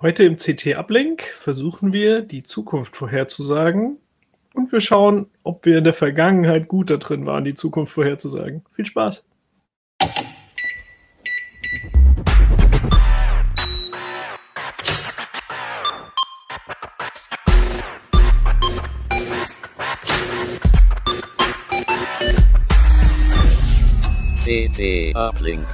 Heute im CT-Uplink versuchen wir, die Zukunft vorherzusagen und wir schauen, ob wir in der Vergangenheit gut da drin waren, die Zukunft vorherzusagen. Viel Spaß! CT Uplink.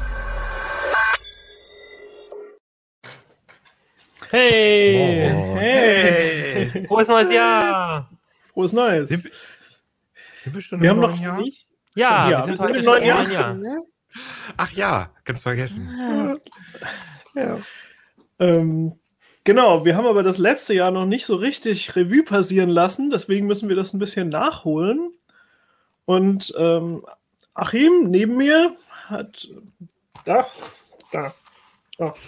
Hey! Oh. Hey! Frohes neues Jahr! Frohes Neues! Sind, sind wir schon wir im haben noch neuen Jahr? nicht. Ja, Ja, wir sind wir sind im neuen Jahr. Jahr. Ach ja, ganz vergessen. Ja. Ähm, genau, wir haben aber das letzte Jahr noch nicht so richtig Revue passieren lassen, deswegen müssen wir das ein bisschen nachholen. Und ähm, Achim neben mir hat da, da, da.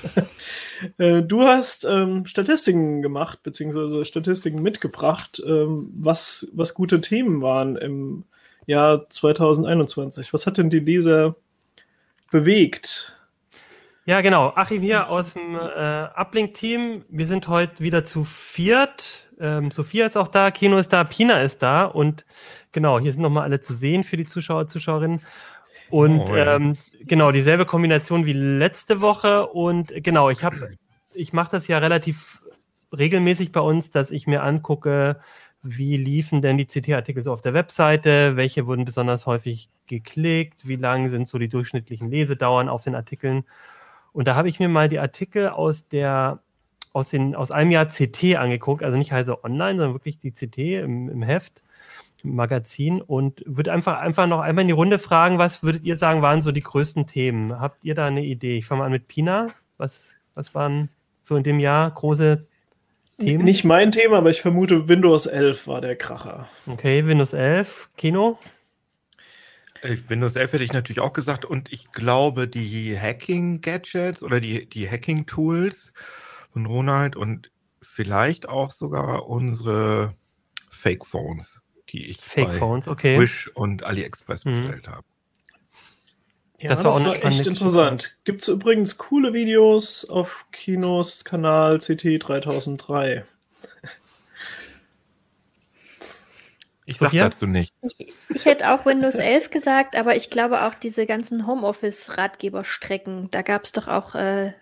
Äh, Du hast ähm, Statistiken gemacht, beziehungsweise Statistiken mitgebracht, ähm, was, was gute Themen waren im Jahr 2021. Was hat denn die Leser bewegt? Ja, genau. Achim hier aus dem äh, Uplink-Team. Wir sind heute wieder zu viert. Ähm, Sophia ist auch da, Kino ist da, Pina ist da und genau, hier sind nochmal alle zu sehen für die Zuschauer, Zuschauerinnen. Und Moin. ähm, genau, dieselbe Kombination wie letzte Woche. Und genau, ich habe, ich mache das ja relativ regelmäßig bei uns, dass ich mir angucke, wie liefen denn die CT-Artikel so auf der Webseite, welche wurden besonders häufig geklickt, wie lang sind so die durchschnittlichen Lesedauern auf den Artikeln. Und da habe ich mir mal die Artikel aus der aus, den, aus einem Jahr CT angeguckt, also nicht Heise Online, sondern wirklich die CT im, im Heft, Magazin und würde einfach, einfach noch einmal in die Runde fragen, was würdet ihr sagen, waren so die größten Themen? Habt ihr da eine Idee? Ich fange mal an mit Pina. Was, was waren so in dem Jahr große Themen? Nicht mein Thema, aber ich vermute, Windows 11 war der Kracher. Okay, Windows 11, Kino. Äh, Windows 11 hätte ich natürlich auch gesagt und ich glaube, die Hacking-Gadgets oder die, die Hacking-Tools von Ronald und vielleicht auch sogar unsere Fake-Phones, die ich Fake bei Phones, okay. Wish und AliExpress Mhm. bestellt habe. Ja, Das das war war, auch eine echt interessant. Gibt es übrigens coole Videos auf Kinos Kanal CT 3003. Ich sag Sophia? dazu nicht. Ich, ich hätte auch Windows 11 gesagt, aber ich glaube auch diese ganzen Homeoffice-Ratgeberstrecken, da gab es doch auch äh,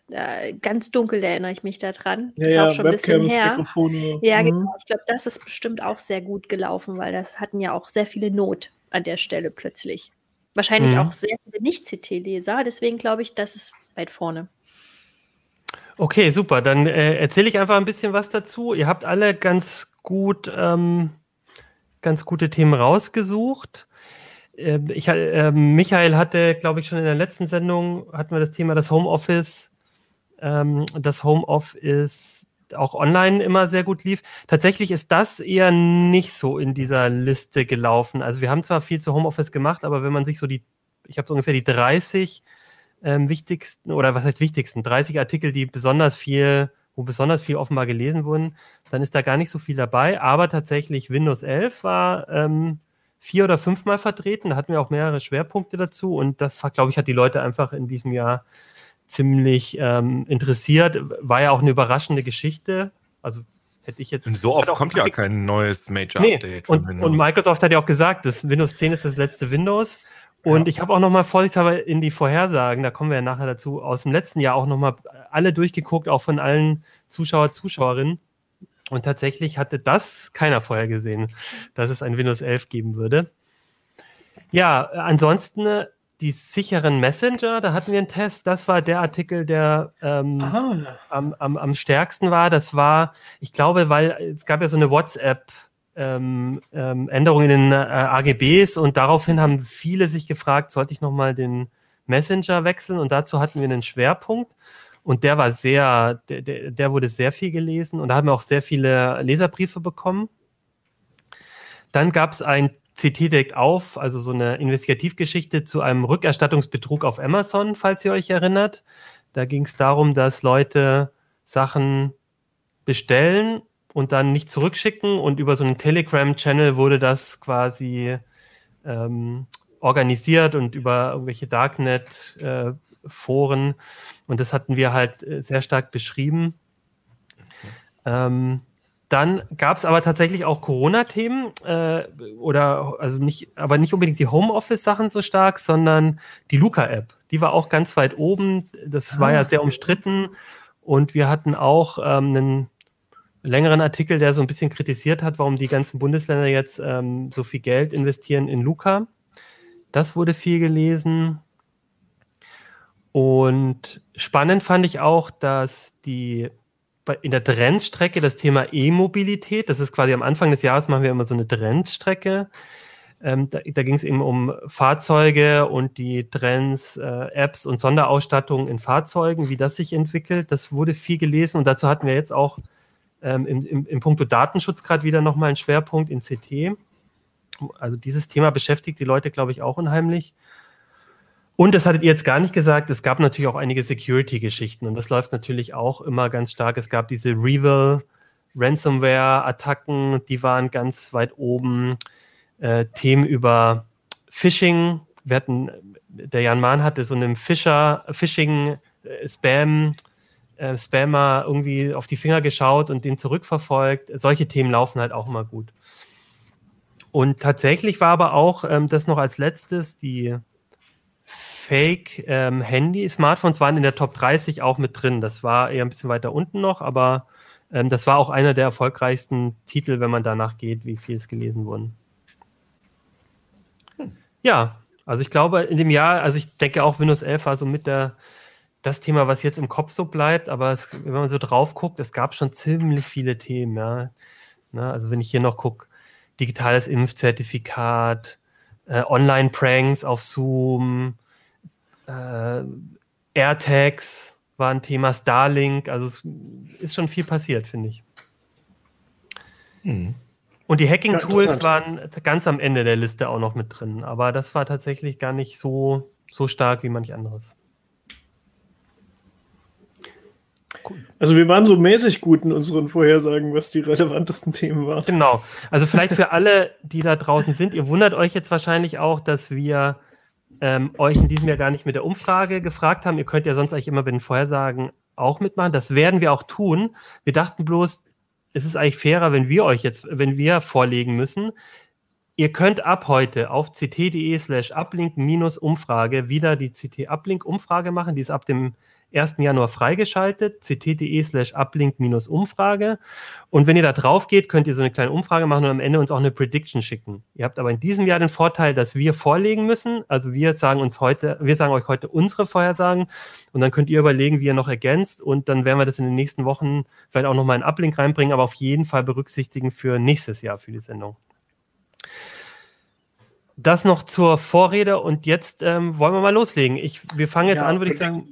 ganz dunkel, erinnere ich mich daran. Ja, ist ja, auch schon ein bisschen Webcams, her. Mikrofone. Ja, Mhm. genau. Ich glaube, das ist bestimmt auch sehr gut gelaufen, weil das hatten ja auch sehr viele Not an der Stelle plötzlich. Wahrscheinlich Mhm. auch sehr viele Nicht-CT-Leser, deswegen glaube ich, das ist weit vorne. Okay, super. Dann äh, erzähle ich einfach ein bisschen was dazu. Ihr habt alle ganz gut, ähm, ganz gute Themen rausgesucht. Ähm, ich, äh, Michael hatte, glaube ich, schon in der letzten Sendung hatten wir das Thema das Homeoffice, ähm, das Homeoffice auch online immer sehr gut lief. Tatsächlich ist das eher nicht so in dieser Liste gelaufen. Also wir haben zwar viel zu Homeoffice gemacht, aber wenn man sich so die, ich habe so ungefähr die 30 ähm, wichtigsten, oder was heißt wichtigsten, 30 Artikel, die besonders viel, wo besonders viel offenbar gelesen wurden, dann ist da gar nicht so viel dabei. Aber tatsächlich Windows 11 war ähm, vier oder fünfmal vertreten. Da hatten wir auch mehrere Schwerpunkte dazu. Und das, glaube ich, hat die Leute einfach in diesem Jahr ziemlich ähm, interessiert. War ja auch eine überraschende Geschichte. Also hätte ich jetzt. Und so oft kommt ja kein neues Nee, Major-Update von und, Windows. und Microsoft hat ja auch gesagt, das Windows 10 ist das letzte Windows. Und Ja. ich habe auch nochmal vorsichtshalber in die Vorhersagen, da kommen wir ja nachher dazu, aus dem letzten Jahr auch nochmal alle durchgeguckt, auch von allen Zuschauer, Zuschauerinnen. Und tatsächlich hatte das keiner vorher gesehen, dass es ein Windows 11 geben würde. Ja, ansonsten äh, die sicheren Messenger, da hatten wir einen Test. Das war der Artikel, der ähm, am, am, am stärksten war, das war, ich glaube, weil es gab ja so eine WhatsApp. Ähm, ähm, Änderung in den äh, AGBs und daraufhin haben viele sich gefragt, sollte ich nochmal den Messenger wechseln und dazu hatten wir einen Schwerpunkt und der war sehr, der, der, der wurde sehr viel gelesen und da haben wir auch sehr viele Leserbriefe bekommen. Dann gab es ein CT deckt auf, also so eine Investigativgeschichte zu einem Rückerstattungsbetrug auf Amazon, falls ihr euch erinnert. Da ging es darum, dass Leute Sachen bestellen und dann nicht zurückschicken und über so einen Telegram-Channel wurde das quasi ähm, organisiert und über irgendwelche Darknet-Foren und das hatten wir halt äh, sehr stark beschrieben. Ähm, dann gab es aber tatsächlich auch Corona-Themen äh, oder also nicht, aber nicht unbedingt die Homeoffice-Sachen so stark, sondern die Luca-App. Die war auch ganz weit oben. Das war ja Ah. sehr umstritten. Und wir hatten auch ähm, einen längeren Artikel, der so ein bisschen kritisiert hat, warum die ganzen Bundesländer jetzt ähm, so viel Geld investieren in Luca. Das wurde viel gelesen. Und spannend fand ich auch, dass die in der Trendstrecke das Thema E-Mobilität, das ist quasi am Anfang des Jahres machen wir immer so eine Trendstrecke. Ähm, da da ging es eben um Fahrzeuge und die Trends, äh, Apps und Sonderausstattung in Fahrzeugen, wie das sich entwickelt. Das wurde viel gelesen und dazu hatten wir jetzt auch ähm, im, im, im Punkto Datenschutz gerade wieder nochmal einen Schwerpunkt in CT. Also dieses Thema beschäftigt die Leute, glaube ich, auch unheimlich. Und das hattet ihr jetzt gar nicht gesagt, es gab natürlich auch einige Security-Geschichten und das läuft natürlich auch immer ganz stark. Es gab diese Revil, Ransomware-Attacken, die waren ganz weit oben. Äh, Themen über Phishing. Wir hatten, der Jan Mahn hatte so einem Fischer, Phishing, äh, Spam, Spammer irgendwie auf die Finger geschaut und den zurückverfolgt. Solche Themen laufen halt auch immer gut. Und tatsächlich war aber auch ähm, das noch als letztes die Fake ähm, waren in der Top 30 auch mit drin. Das war eher ein bisschen weiter unten noch, aber ähm, das war auch einer der erfolgreichsten Titel, wenn man danach geht, wie viel es gelesen wurden. Ja, also ich glaube, in dem Jahr, also ich denke auch Windows 11 war so mit der, das Thema, was jetzt im Kopf so bleibt, aber es, wenn man so drauf guckt, es gab schon ziemlich viele Themen, ja. Ne, also wenn ich hier noch gucke, digitales Impfzertifikat, äh, Online-Pranks auf Zoom, äh, AirTags war ein Thema, Starlink, also es ist schon viel passiert, finde ich. Hm. Und die Hacking-Tools waren ganz am Ende der Liste auch noch mit drin, aber das war tatsächlich gar nicht so, so stark wie manch anderes. Also wir waren so mäßig gut in unseren Vorhersagen, was die relevantesten Themen waren. Genau. Also vielleicht für alle, die da draußen sind, ihr wundert euch jetzt wahrscheinlich auch, dass wir ähm, euch in diesem Jahr gar nicht mit der Umfrage gefragt haben. Ihr könnt ja sonst eigentlich immer bei den Vorhersagen auch mitmachen. Das werden wir auch tun. Wir dachten bloß, es ist eigentlich fairer, wenn wir euch jetzt, wenn wir vorlegen müssen. Ihr könnt ab heute auf ct.de slash uplink-umfrage wieder die CT-Uplink-Umfrage machen. Die ist ab dem 1. Januar freigeschaltet, ct.de slash uplink-umfrage. Und wenn ihr da drauf geht, könnt ihr so eine kleine Umfrage machen und am Ende uns auch eine Prediction schicken. Ihr habt aber in diesem Jahr den Vorteil, dass wir vorlegen müssen. Also wir sagen uns heute, wir sagen euch heute unsere Vorhersagen und dann könnt ihr überlegen, wie ihr noch ergänzt und dann werden wir das in den nächsten Wochen vielleicht auch nochmal einen Uplink reinbringen, aber auf jeden Fall berücksichtigen für nächstes Jahr für die Sendung. Das noch zur Vorrede und jetzt ähm, wollen wir mal loslegen. Ich, wir fangen jetzt Ja, an, würde ich sagen,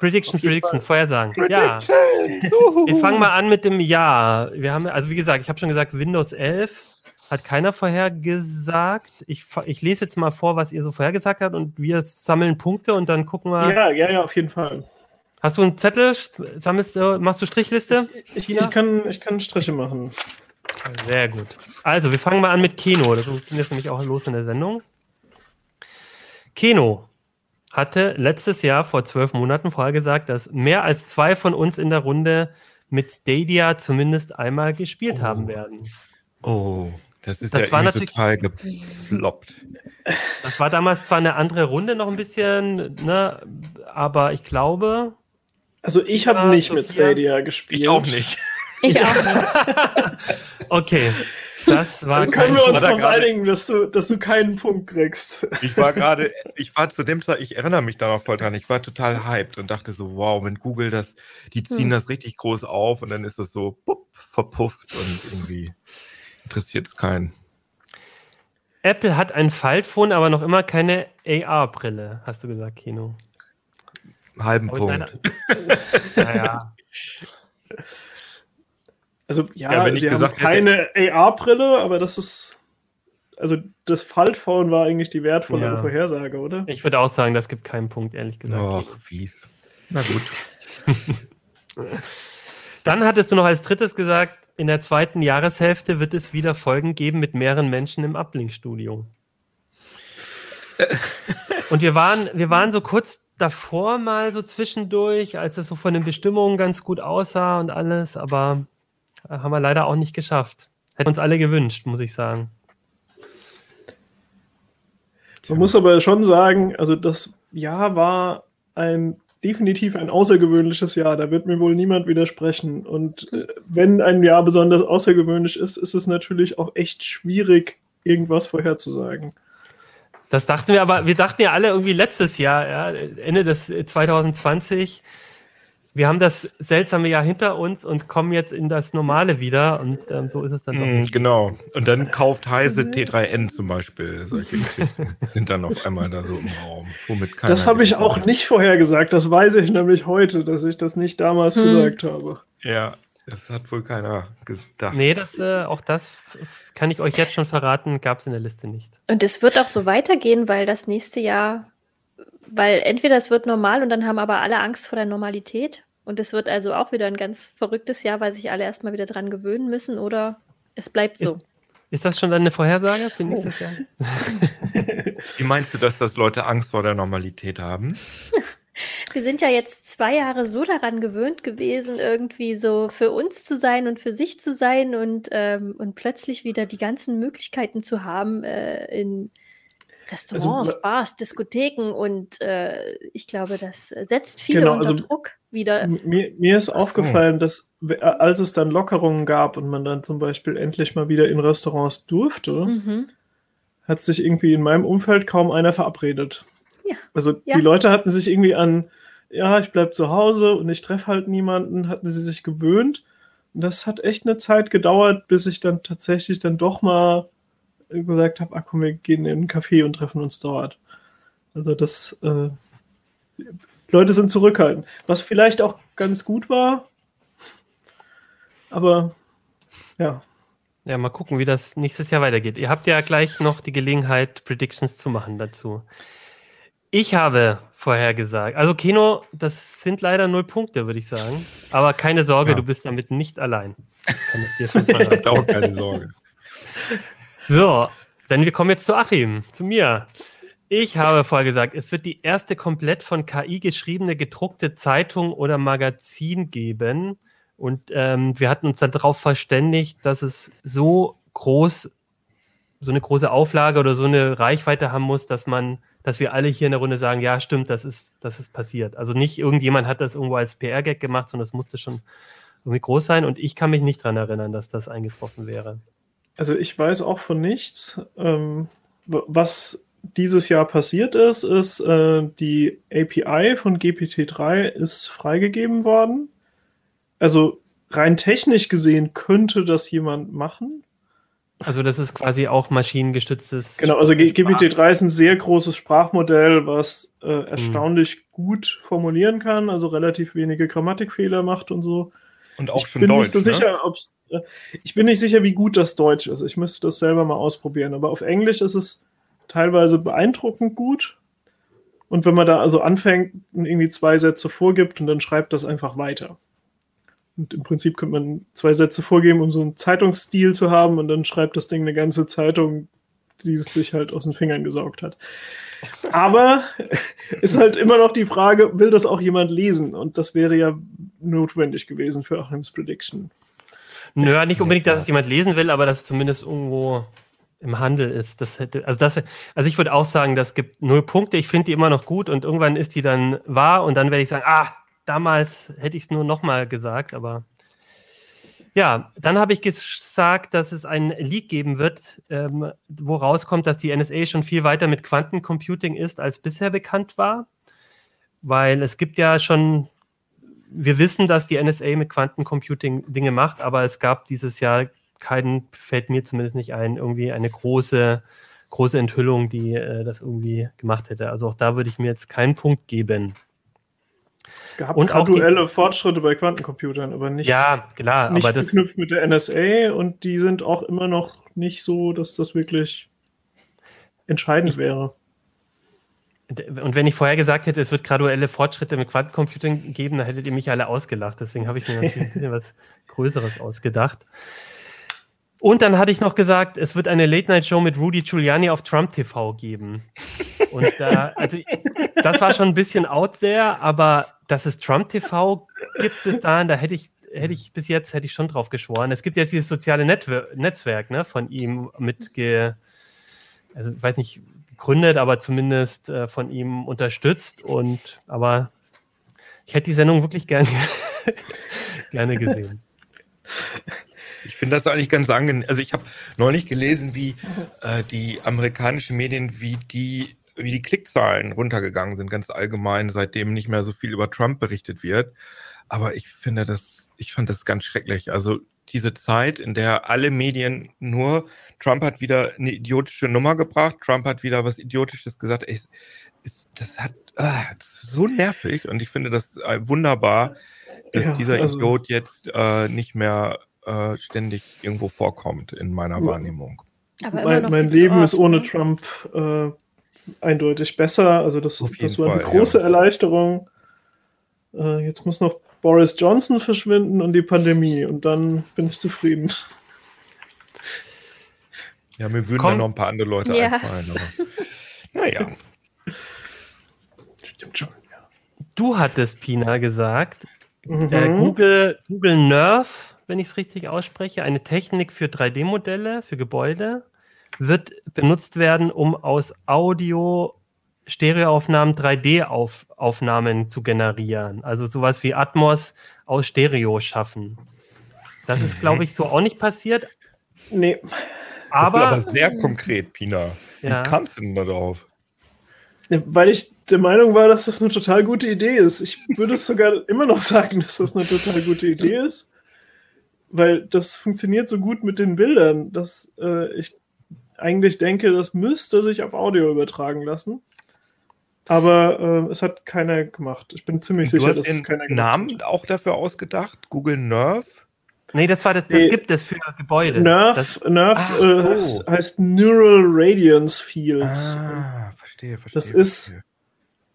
Predictions. Predictions, jeden Predictions, Vorhersagen. Ja. Wir fangen mal an mit dem Jahr. Wir haben, also wie gesagt, ich habe schon gesagt, Windows 11 hat keiner vorhergesagt. Ich, ich lese jetzt mal vor, was ihr so vorhergesagt habt und wir sammeln Punkte und dann gucken wir. Ja, ja, ja, auf jeden Fall. Hast du einen Zettel? Sammelst du, machst du Strichliste? Ich, Tina? ich, kann, ich kann Striche machen. Sehr gut. Also, wir fangen mal an mit Keno. Das ging jetzt nämlich auch los in der Sendung. Keno hatte letztes Jahr vor zwölf Monaten vorher gesagt, dass mehr als zwei von uns in der Runde mit Stadia zumindest einmal gespielt Oh. haben werden. Oh, das ist Das ja war natürlich- total gefloppt. Das war damals zwar eine andere Runde noch ein bisschen, ne, aber ich glaube, Also ich habe nicht mit Sophia? Stadia gespielt. Ich auch nicht. Ich auch nicht. okay, das war Dann können wir uns darauf gerade- einigen, dass du, dass du keinen Punkt kriegst. Ich war gerade, ich war zu dem Zeit, ich erinnere mich da noch voll dran, ich war total hyped und dachte so, wow, wenn Google das, die ziehen Hm. das richtig groß auf und dann ist das so pup, verpufft und irgendwie interessiert es keinen. Apple hat ein Faltphone, aber noch immer keine AR-Brille, hast du gesagt, Kino. Halben Punkt. Naja. Also ja, Ja, wenn ich sie haben gesagt keine AR-Brille, aber das ist. Also das Faltphone war eigentlich die wertvolle Ja. Vorhersage, oder? Ich würde auch sagen, das gibt keinen Punkt, ehrlich gesagt. Och, fies. Na gut. Dann hattest du noch als drittes gesagt, in der zweiten Jahreshälfte wird es wieder Folgen geben mit mehreren Menschen im Uplink-Studio. Und wir waren, wir waren so kurz davor mal so zwischendurch, als es so von den Bestimmungen ganz gut aussah und alles, aber haben wir leider auch nicht geschafft. Hätten uns alle gewünscht, muss ich sagen. Man muss aber schon sagen, also das Jahr war ein definitiv ein außergewöhnliches Jahr. Da wird mir wohl niemand widersprechen. Und äh, wenn ein Jahr besonders außergewöhnlich ist, ist es natürlich auch echt schwierig, irgendwas vorherzusagen. Das dachten wir aber, wir dachten ja alle irgendwie letztes Jahr, ja, Ende des 2020, wir haben das seltsame Jahr hinter uns und kommen jetzt in das Normale wieder und ähm, so ist es dann doch. Mm, genau. Und dann kauft Heise T3N zum Beispiel. Solche Geschichten sind dann auf einmal da so im Raum. Womit das habe ich auch nicht vorher gesagt. Das weiß ich nämlich heute, dass ich das nicht damals hm. gesagt habe. Ja, das hat wohl keiner gedacht. Nee, das, äh, auch das kann ich euch jetzt schon verraten, gab es in der Liste nicht. Und es wird auch so weitergehen, weil das nächste Jahr weil entweder es wird normal und dann haben aber alle Angst vor der Normalität. Und es wird also auch wieder ein ganz verrücktes Jahr, weil sich alle erstmal wieder dran gewöhnen müssen oder es bleibt so. Ist, ist das schon eine Vorhersage für nächstes oh. Jahr? Wie meinst du, dass das Leute Angst vor der Normalität haben? Wir sind ja jetzt zwei Jahre so daran gewöhnt gewesen, irgendwie so für uns zu sein und für sich zu sein und, ähm, und plötzlich wieder die ganzen Möglichkeiten zu haben, äh, in, Restaurants, also, Bars, Diskotheken und äh, ich glaube, das setzt viele genau, unter also Druck wieder. Mir, mir ist aufgefallen, dass als es dann Lockerungen gab und man dann zum Beispiel endlich mal wieder in Restaurants durfte, mhm. hat sich irgendwie in meinem Umfeld kaum einer verabredet. Ja. Also ja. die Leute hatten sich irgendwie an, ja, ich bleib zu Hause und ich treffe halt niemanden, hatten sie sich gewöhnt. Und das hat echt eine Zeit gedauert, bis ich dann tatsächlich dann doch mal gesagt habe, ach komm, wir gehen in einen Café und treffen uns dort. Also das, äh, Leute sind zurückhaltend. Was vielleicht auch ganz gut war, aber ja. Ja, mal gucken, wie das nächstes Jahr weitergeht. Ihr habt ja gleich noch die Gelegenheit, Predictions zu machen dazu. Ich habe vorher gesagt, also Kino, das sind leider null Punkte, würde ich sagen. Aber keine Sorge, ja. du bist damit nicht allein. Kann ich dir schon verraten. auch keine Sorge. So, dann wir kommen jetzt zu Achim, zu mir. Ich habe vorher gesagt, es wird die erste komplett von KI geschriebene gedruckte Zeitung oder Magazin geben. Und ähm, wir hatten uns darauf verständigt, dass es so groß, so eine große Auflage oder so eine Reichweite haben muss, dass man, dass wir alle hier in der Runde sagen, ja, stimmt, das ist, das ist passiert. Also nicht irgendjemand hat das irgendwo als PR-Gag gemacht, sondern es musste schon irgendwie groß sein. Und ich kann mich nicht daran erinnern, dass das eingetroffen wäre. Also ich weiß auch von nichts. Ähm, was dieses Jahr passiert ist, ist, äh, die API von GPT-3 ist freigegeben worden. Also rein technisch gesehen könnte das jemand machen. Also das ist quasi auch maschinengestütztes. Genau, also GPT-3 ist ein sehr großes Sprachmodell, was äh, hm. erstaunlich hm. gut formulieren kann, also relativ wenige Grammatikfehler macht und so. Und auch ich schon bin Deutsch. Nicht so ne? sicher, ob's, äh, ich bin nicht sicher, wie gut das Deutsch ist. Ich müsste das selber mal ausprobieren. Aber auf Englisch ist es teilweise beeindruckend gut. Und wenn man da also anfängt und irgendwie zwei Sätze vorgibt und dann schreibt das einfach weiter. Und im Prinzip könnte man zwei Sätze vorgeben, um so einen Zeitungsstil zu haben und dann schreibt das Ding eine ganze Zeitung, die es sich halt aus den Fingern gesaugt hat. Aber ist halt immer noch die Frage, will das auch jemand lesen? Und das wäre ja notwendig gewesen für Achims Prediction. Nö, nicht unbedingt, dass es jemand lesen will, aber dass es zumindest irgendwo im Handel ist. Das hätte, also das, also ich würde auch sagen, das gibt null Punkte. Ich finde die immer noch gut und irgendwann ist die dann wahr und dann werde ich sagen, ah, damals hätte ich es nur nochmal gesagt, aber ja, dann habe ich gesagt, dass es ein Leak geben wird, ähm, wo rauskommt, dass die NSA schon viel weiter mit Quantencomputing ist, als bisher bekannt war. Weil es gibt ja schon, wir wissen, dass die NSA mit Quantencomputing Dinge macht, aber es gab dieses Jahr keinen, fällt mir zumindest nicht ein, irgendwie eine große, große Enthüllung, die äh, das irgendwie gemacht hätte. Also auch da würde ich mir jetzt keinen Punkt geben. Es gab und graduelle Fortschritte bei Quantencomputern, aber nicht, ja, klar, nicht aber verknüpft mit der NSA und die sind auch immer noch nicht so, dass das wirklich entscheidend wäre. Und wenn ich vorher gesagt hätte, es wird graduelle Fortschritte mit Quantencomputing geben, dann hättet ihr mich alle ausgelacht. Deswegen habe ich mir natürlich ein bisschen was Größeres ausgedacht. Und dann hatte ich noch gesagt, es wird eine Late-Night-Show mit Rudy Giuliani auf Trump TV geben. Und da, also, das war schon ein bisschen out there, aber dass es Trump TV gibt bis dahin, da hätte ich, hätte ich bis jetzt hätte ich schon drauf geschworen. Es gibt jetzt dieses soziale Netwer Netzwerk ne, von ihm mit, ge, also ich weiß nicht, gegründet, aber zumindest äh, von ihm unterstützt. Und aber ich hätte die Sendung wirklich gerne, gerne gesehen. Ich finde das eigentlich ganz angenehm. Also ich habe neulich gelesen, wie äh, die amerikanischen Medien, wie die, wie die Klickzahlen runtergegangen sind, ganz allgemein, seitdem nicht mehr so viel über Trump berichtet wird. Aber ich finde das, ich fand das ganz schrecklich. Also diese Zeit, in der alle Medien nur, Trump hat wieder eine idiotische Nummer gebracht, Trump hat wieder was Idiotisches gesagt. Ey, ist, das hat ah, das so nervig und ich finde das äh, wunderbar, dass Ja, dieser also- Idiot jetzt äh, nicht mehr äh, ständig irgendwo vorkommt in meiner Ja. Wahrnehmung. Mein mein Leben ist ohne ne? Trump äh, eindeutig besser. Also das, das war eine Fall, große ja. Erleichterung. Äh, jetzt muss noch Boris Johnson verschwinden und die Pandemie und dann bin ich zufrieden. Ja, mir würden Komm. da noch ein paar andere Leute Ja. einfallen. Aber, naja. Stimmt schon. Ja. Du hattest, Pina, gesagt, Mhm. äh, Google, Google Nerve, wenn ich es richtig ausspreche, eine Technik für 3D-Modelle, für Gebäude, wird benutzt werden, um aus Audio Stereoaufnahmen 3D-Aufnahmen zu generieren. Also sowas wie Atmos aus Stereo schaffen. Das ist, glaube ich, so auch nicht passiert. Nee, Aber, das ist aber sehr konkret, Pina. Ja. Wie kamst du denn da drauf? weil ich der Meinung war, dass das eine total gute Idee ist. Ich würde es sogar immer noch sagen, dass das eine total gute Idee ist, weil das funktioniert so gut mit den Bildern, dass äh, ich eigentlich denke, das müsste sich auf Audio übertragen lassen. Aber äh, es hat keiner gemacht. Ich bin ziemlich Du sicher, hast dass es den keiner gemacht Namen auch dafür ausgedacht? Google Nerve? nee, das war das, das Nee. gibt es für Gebäude. Nerve, Das, Nerve Ach äh, so. heißt, heißt Neural Radiance Fields. Ah, verstehe, verstehe. Das ist- verstehe.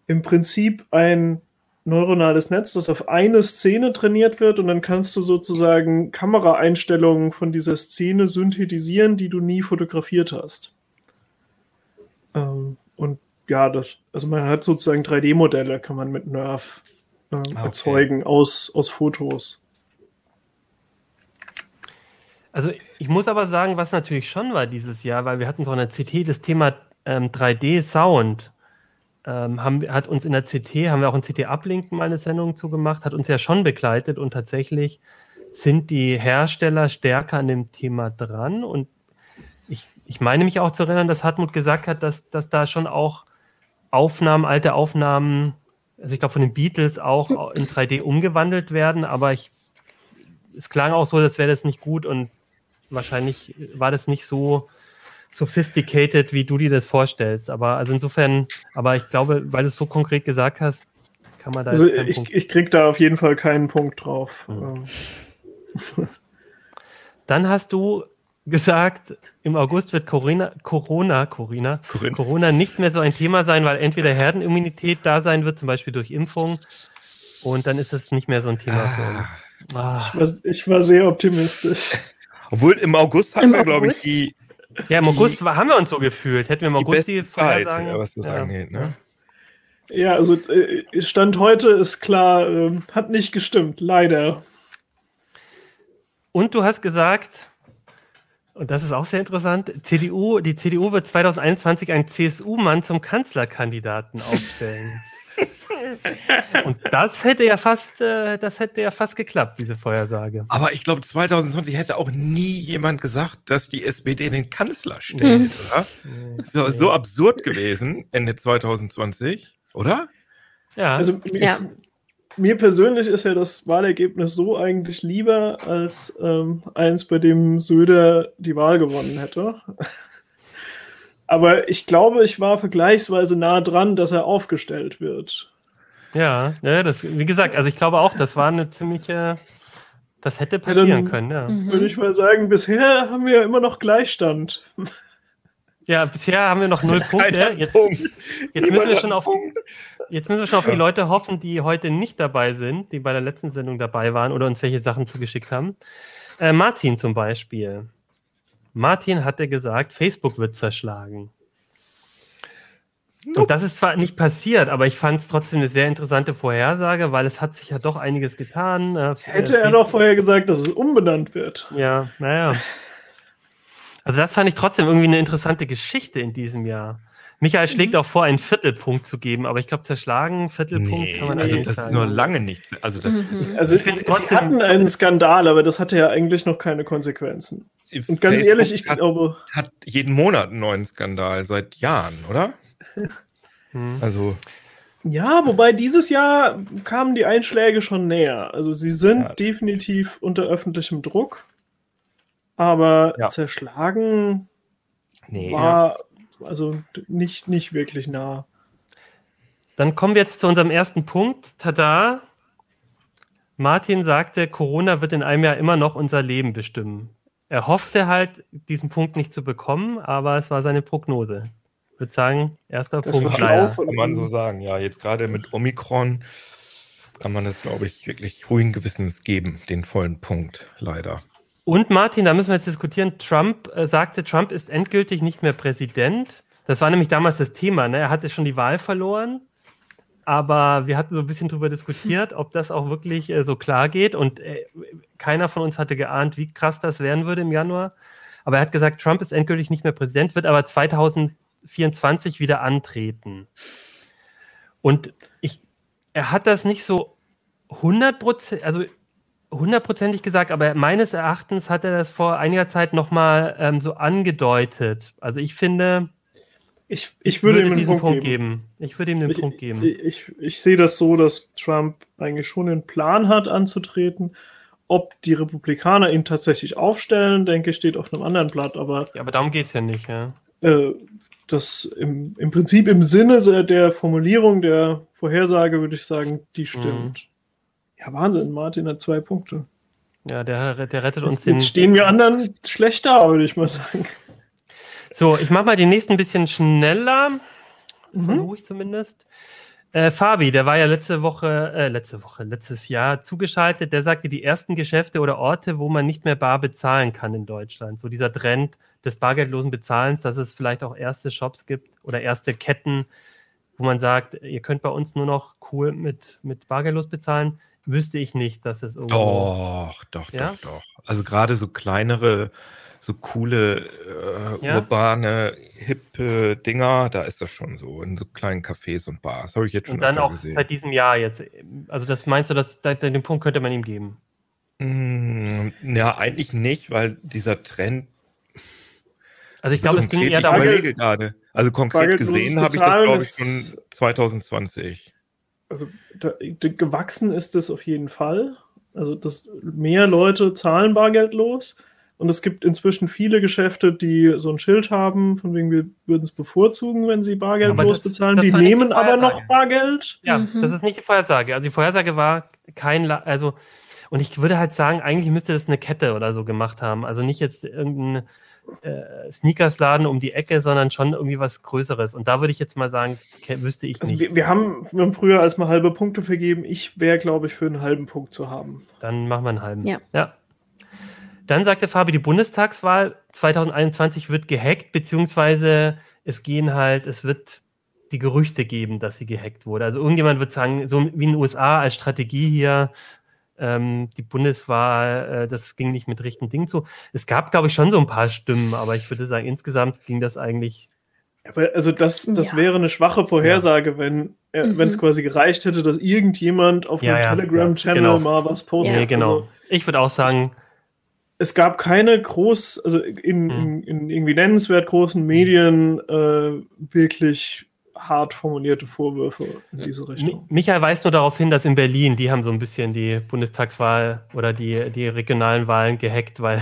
im Prinzip ein neuronales Netz, das auf eine Szene trainiert wird und dann kannst du sozusagen Kameraeinstellungen von dieser Szene synthetisieren, die du nie fotografiert hast. Ähm, und ja, das, also man hat sozusagen 3D-Modelle, kann man mit Nerve ähm, Ah, okay. erzeugen aus, aus Fotos. Also ich muss aber sagen, was natürlich schon war dieses Jahr, weil wir hatten so eine CT das Thema ähm, 3D-Sound. Ähm, haben, hat uns in der CT, haben wir auch in CT Ablinken mal eine Sendung zugemacht, hat uns ja schon begleitet und tatsächlich sind die Hersteller stärker an dem Thema dran. Und ich, ich meine mich auch zu erinnern, dass Hartmut gesagt hat, dass, dass da schon auch Aufnahmen, alte Aufnahmen, also ich glaube von den Beatles auch in 3D umgewandelt werden, aber ich, es klang auch so, als wäre das nicht gut und wahrscheinlich war das nicht so sophisticated, wie du dir das vorstellst. Aber also insofern, aber ich glaube, weil du es so konkret gesagt hast, kann man da Also jetzt keinen ich, Punkt. ich krieg da auf jeden Fall keinen Punkt drauf. Hm. Ähm, Dann hast du gesagt, im August wird Corona, Corona, Corona. Corona nicht mehr so ein Thema sein, weil entweder Herdenimmunität da sein wird, zum Beispiel durch Impfung, und dann ist es nicht mehr so ein Thema für uns. Ah, Ah. ich, war, ich war sehr optimistisch. obwohl im August hatten Im wir, glaube ich, August? die, Ja, im August war, haben wir uns so gefühlt. Hätten wir im die August die Zeit, Vorhersagen- ja, was das ja. angeht. Ne? Ja, also äh, Stand heute ist klar, ähm, hat nicht gestimmt, leider. Und du hast gesagt, und das ist auch sehr interessant, CDU, die CDU wird 2021 einen CSU-Mann zum Kanzlerkandidaten aufstellen. und das hätte ja fast, äh, das hätte ja fast geklappt, diese Vorhersage. Aber ich glaube, 2020 hätte auch nie jemand gesagt, dass die SPD den Kanzler stellt, oder? So, so absurd gewesen, Ende 2020, oder? Ja, Also mir, Ja. mir persönlich ist ja das Wahlergebnis so eigentlich lieber als ähm, eins, bei dem Söder die Wahl gewonnen hätte. Aber ich glaube, ich war vergleichsweise nah dran, dass er aufgestellt wird. ja, ja das, wie gesagt, also ich glaube auch, das war eine ziemliche, das hätte passieren dann- können, ja. Mhm. Würde ich mal sagen, bisher haben wir ja immer noch Gleichstand. Ja, bisher haben wir noch null Punkte. Jetzt, Punkt. jetzt müssen wir schon auf, Punkt. Jetzt müssen wir schon auf die Leute hoffen, die heute nicht dabei sind, die bei der letzten Sendung dabei waren oder uns welche Sachen zugeschickt haben. Äh, Martin zum Beispiel. Martin hatte gesagt, Facebook wird zerschlagen. Und das ist zwar nicht passiert, aber ich fand es trotzdem eine sehr interessante Vorhersage, weil es hat sich ja doch einiges getan. Äh, Hätte er doch vorher gesagt, dass es umbenannt wird. Ja, naja. Also das fand ich trotzdem irgendwie eine interessante Geschichte in diesem Jahr. Michael schlägt Mhm. auch vor, einen Viertelpunkt zu geben, aber ich glaube, zerschlagen, Viertelpunkt kann man also also nicht das sagen. ist nur lange nicht. Also das Mhm. ist, Also Ich sie trotzdem- hatten einen Skandal, aber das hatte ja eigentlich noch keine Konsequenzen. Und ganz Facebook ehrlich, ich hat, glaube, hat jeden Monat einen neuen Skandal seit Jahren, oder? Hm. Also ja, wobei dieses Jahr kamen die Einschläge schon näher. Also sie sind Ja. definitiv unter öffentlichem Druck, aber Ja. zerschlagen nee. war also d- nicht, nicht wirklich nah. Dann kommen wir jetzt zu unserem ersten Punkt. Tada! Martin sagte, Corona wird in einem Jahr immer noch unser Leben bestimmen. Er hoffte halt, diesen Punkt nicht zu bekommen, aber es war seine Prognose. Ich würde sagen, erster Das Punkt leider. Kann man so sagen, ja, jetzt gerade mit Omikron kann man das, glaube ich, wirklich ruhigen Gewissens geben, den vollen Punkt, leider. Und Martin, da müssen wir jetzt diskutieren. Trump äh, sagte, Trump ist endgültig nicht mehr Präsident. Das war nämlich damals das Thema. Ne? Er hatte schon die Wahl verloren. Aber wir hatten so ein bisschen drüber diskutiert, ob das auch wirklich äh, so klar geht. Und äh, keiner von uns hatte geahnt, wie krass das werden würde im Januar. Aber er hat gesagt, Trump ist endgültig nicht mehr Präsident, wird aber 2024 wieder antreten. Und ich, er hat das nicht so 100%, also hundertprozentig gesagt, aber meines Erachtens hat er das vor einiger Zeit nochmal ähm, so angedeutet. Also ich finde, Ich, ich würde, ihm einen diesen Punkt, geben. Ich würde ihm den Ich, Punkt geben. ich, ich, ich sehe das so, dass Trump eigentlich schon den Plan hat, anzutreten. Ob die Republikaner ihn tatsächlich aufstellen, denke ich, steht auf einem anderen Blatt. Aber ja, aber darum geht es ja nicht, ja. äh, das im, im Prinzip im Sinne der Formulierung der Vorhersage würde ich sagen, die stimmt. Ja, Wahnsinn, Martin hat zwei Punkte. Ja, der, der rettet uns Jetzt, den. jetzt stehen wir anderen schlecht da, würde ich mal sagen. So, ich mache mal den nächsten ein bisschen schneller. Mhm. Versuche ich zumindest. Äh, Fabi, der war ja letzte Woche, äh, letzte Woche, letztes Jahr zugeschaltet. Der sagte, die ersten Geschäfte oder Orte, wo man nicht mehr bar bezahlen kann in Deutschland. So dieser Trend des bargeldlosen Bezahlens, dass es vielleicht auch erste Shops gibt oder erste Ketten, wo man sagt, ihr könnt bei uns nur noch cool mit, mit bargeldlos bezahlen. Wüsste ich nicht, dass es irgendwo. Doch, doch, Ja? doch, doch. Also gerade so kleinere, so coole, äh, Ja? urbane, hippe Dinger, da ist das schon so. In so kleinen Cafés und Bars. Habe ich jetzt schon Und dann auch gesehen. seit diesem Jahr jetzt. Also das meinst du, dass da- den Punkt könnte man ihm geben? Mm, ja, eigentlich nicht, weil dieser Trend. Also ich glaube, es ging eher darum, gerade. Also konkret gesehen habe ich das, glaube ich, schon 2020. Also da, da, gewachsen ist es auf jeden Fall. Also dass mehr Leute zahlen bargeldlos. Und es gibt inzwischen viele Geschäfte, die so ein Schild haben, von wegen wir würden es bevorzugen, wenn sie Aber bargeldlos das- bezahlen. das Die nicht die nehmen aber noch Bargeld. Ja, Mhm. das ist nicht die Vorhersage. Also die Vorhersage war kein, La also und ich würde halt sagen, eigentlich müsste das eine Kette oder so gemacht haben. Also nicht jetzt irgendein äh, Sneakersladen um die Ecke, sondern schon irgendwie was Größeres. Und da würde ich jetzt mal sagen, wüsste ich Also nicht. wir, wir, haben, wir haben früher als mal halbe Punkte vergeben. Ich wäre, glaube ich, für einen halben Punkt zu haben. Dann machen wir einen halben. Ja. ja. Dann sagte Fabi, die Bundestagswahl 2021 wird gehackt, beziehungsweise es gehen halt, es wird die Gerüchte geben, dass sie gehackt wurde. Also irgendjemand wird sagen, so wie in den USA als Strategie hier, ähm, die Bundeswahl, äh, das ging nicht mit richtigen Dingen zu. Es gab, glaube ich, schon so ein paar Stimmen, aber ich würde sagen, insgesamt ging das eigentlich. Aber also das, das Ja. wäre eine schwache Vorhersage, wenn äh, Mhm. es quasi gereicht hätte, dass irgendjemand auf Ja, einem ja, Telegram-Channel ja, genau. mal was postet. Nee, genau. Also, ich würde auch sagen, es gab keine groß, also in, Mhm. in, in irgendwie nennenswert großen Medien äh, wirklich hart formulierte Vorwürfe in diese Richtung. Michael weist nur darauf hin, dass in Berlin, die haben so ein bisschen die Bundestagswahl oder die, die regionalen Wahlen gehackt, weil,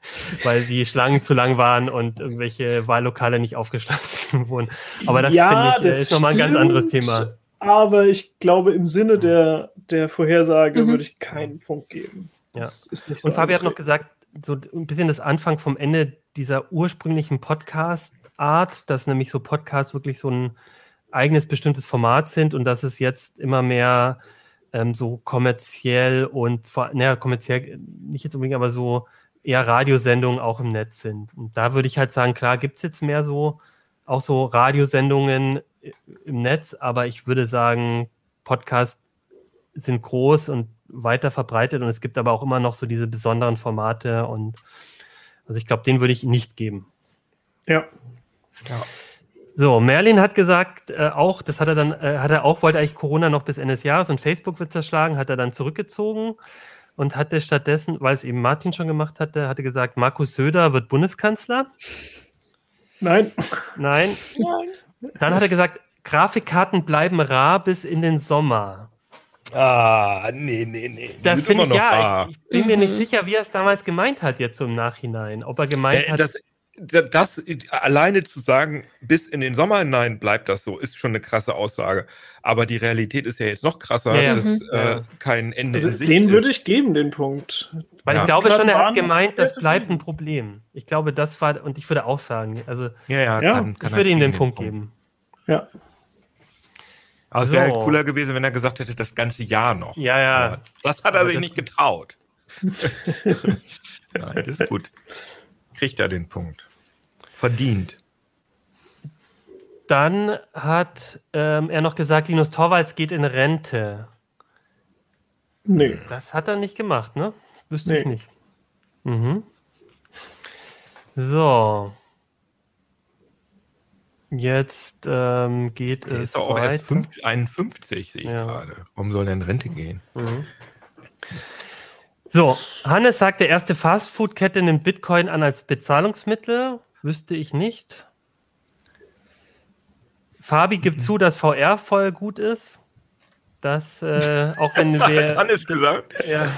weil die Schlangen zu lang waren und irgendwelche Wahllokale nicht aufgeschlossen wurden. Aber das Ja, finde ich, äh, das ist nochmal ein ganz anderes Thema. Aber ich glaube, im Sinne der, der Vorhersage Mhm. würde ich keinen Punkt geben. Ja. So Und Fabi hat noch gesagt, so ein bisschen das Anfang vom Ende dieser ursprünglichen Podcast-Art, dass nämlich so Podcasts wirklich so ein eigenes bestimmtes Format sind und dass es jetzt immer mehr ähm, so kommerziell und zwar, naja, kommerziell nicht jetzt unbedingt, aber so eher Radiosendungen auch im Netz sind. Und da würde ich halt sagen, klar, gibt es jetzt mehr so, auch so Radiosendungen i- im Netz, aber ich würde sagen, Podcasts sind groß und weiter verbreitet und es gibt aber auch immer noch so diese besonderen Formate und also ich glaube, den würde ich nicht geben. Ja. So, Merlin hat gesagt, äh, auch, das hat er dann, äh, hat er auch, wollte eigentlich Corona noch bis Ende des Jahres und Facebook wird zerschlagen, hat er dann zurückgezogen und hatte stattdessen, weil es eben Martin schon gemacht hatte, hatte gesagt, Markus Söder wird Bundeskanzler. Nein. Nein. Dann hat er gesagt, Grafikkarten bleiben rar bis in den Sommer. Ah, nee, nee, nee. Das finde immer ich, noch ja, da. ich, ich bin mir nicht Mhm. sicher, wie er es damals gemeint hat, jetzt so im Nachhinein. Ob er gemeint Äh, hat, das, das, alleine zu sagen, bis in den Sommer hinein bleibt das so, ist schon eine krasse Aussage. Aber die Realität ist ja jetzt noch krasser, Ja, ja. dass Mhm. äh, Ja. kein Ende Also in Sicht den ist. würde ich geben, den Punkt. weil Ja. ich glaube schon, er hat gemeint, das bleibt ein Problem. Ich glaube, das war, und ich würde auch sagen, also Ja, ja, Ja, kann, kann ich würde ihm den kriegen, Punkt geben. Ja. Aber es wäre halt cooler gewesen, wenn er gesagt hätte, das ganze Jahr noch. Ja, ja. Aber das hat er Aber sich nicht getraut. Nein, das ist gut. Kriegt er den Punkt. Verdient. Dann hat ähm, er noch gesagt, Linus Torvalds geht in Rente. Nee. Das hat er nicht gemacht, ne? Wüsste ich Nee. nicht. Mhm. So. Jetzt ähm, geht Er es ist doch auch weiter. erst fünf, 51, sehe ich Ja. gerade. Warum soll er in Rente gehen? Mhm. So, Hannes sagt, der erste Fastfood-Kette nimmt Bitcoin an als Bezahlungsmittel. Wüsste ich nicht. Fabi gibt zu, dass VR voll gut ist. Das, äh, auch wenn wir. Hannes gesagt. Ja.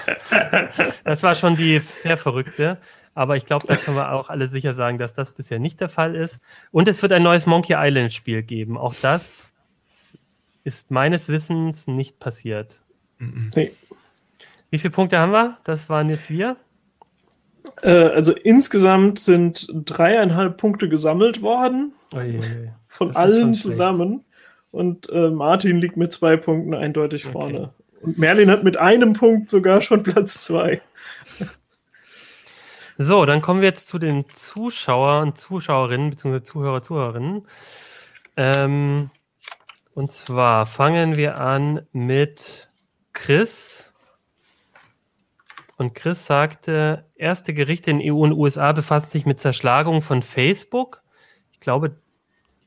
Das war schon die sehr verrückte. Aber ich glaube, da können wir auch alle sicher sagen, dass das bisher nicht der Fall ist. Und es wird ein neues Monkey Island Spiel geben. Auch das ist meines Wissens nicht passiert. nee. Wie viele Punkte haben wir? Das waren jetzt wir. Äh, also insgesamt sind dreieinhalb Punkte gesammelt worden Oje. von allen zusammen. Und äh, Martin liegt mit zwei Punkten eindeutig Okay. vorne. Und Merlin hat mit einem Punkt sogar schon Platz zwei. So, dann kommen wir jetzt zu den Zuschauern und Zuschauerinnen, beziehungsweise Zuhörer, Zuhörerinnen. Ähm, und zwar fangen wir an mit Chris. Und Chris sagte, erste Gerichte in EU und USA befassen sich mit Zerschlagung von Facebook. Ich glaube,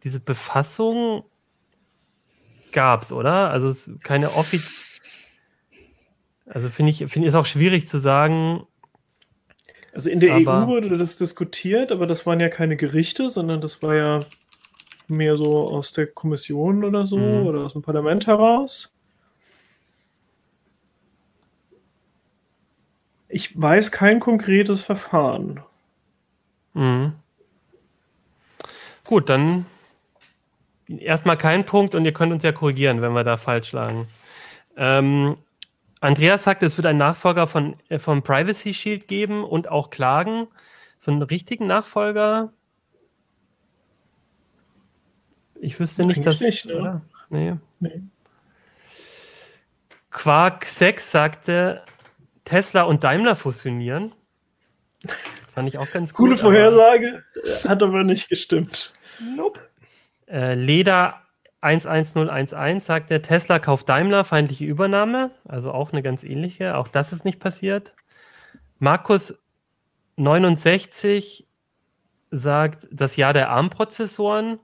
diese Befassung gab es, oder? Also es ist keine offiz... Also finde ich, finde ist auch schwierig zu sagen, Also in der EU wurde das diskutiert, aber das waren ja keine Gerichte, sondern das war ja mehr so aus der Kommission oder so Mhm. oder aus dem Parlament heraus. Ich weiß kein konkretes Verfahren. Mhm. Gut, dann erstmal kein Punkt und ihr könnt uns ja korrigieren, wenn wir da falsch lagen. Ähm, Andreas sagt, es wird einen Nachfolger von, äh, vom Privacy Shield geben und auch Klagen. So einen richtigen Nachfolger. Ich wüsste nicht, dass. nicht, ne? oder? Nee. Nee. Quark 6 sagte, Tesla und Daimler fusionieren. Fand ich auch ganz gut. Coole aber- Vorhersage, hat aber nicht gestimmt. Nope. Äh, Leder 11011 sagt der Tesla kauft Daimler, feindliche Übernahme. Also auch eine ganz ähnliche. Auch das ist nicht passiert. Markus 69 sagt das Jahr der ARM-Prozessoren.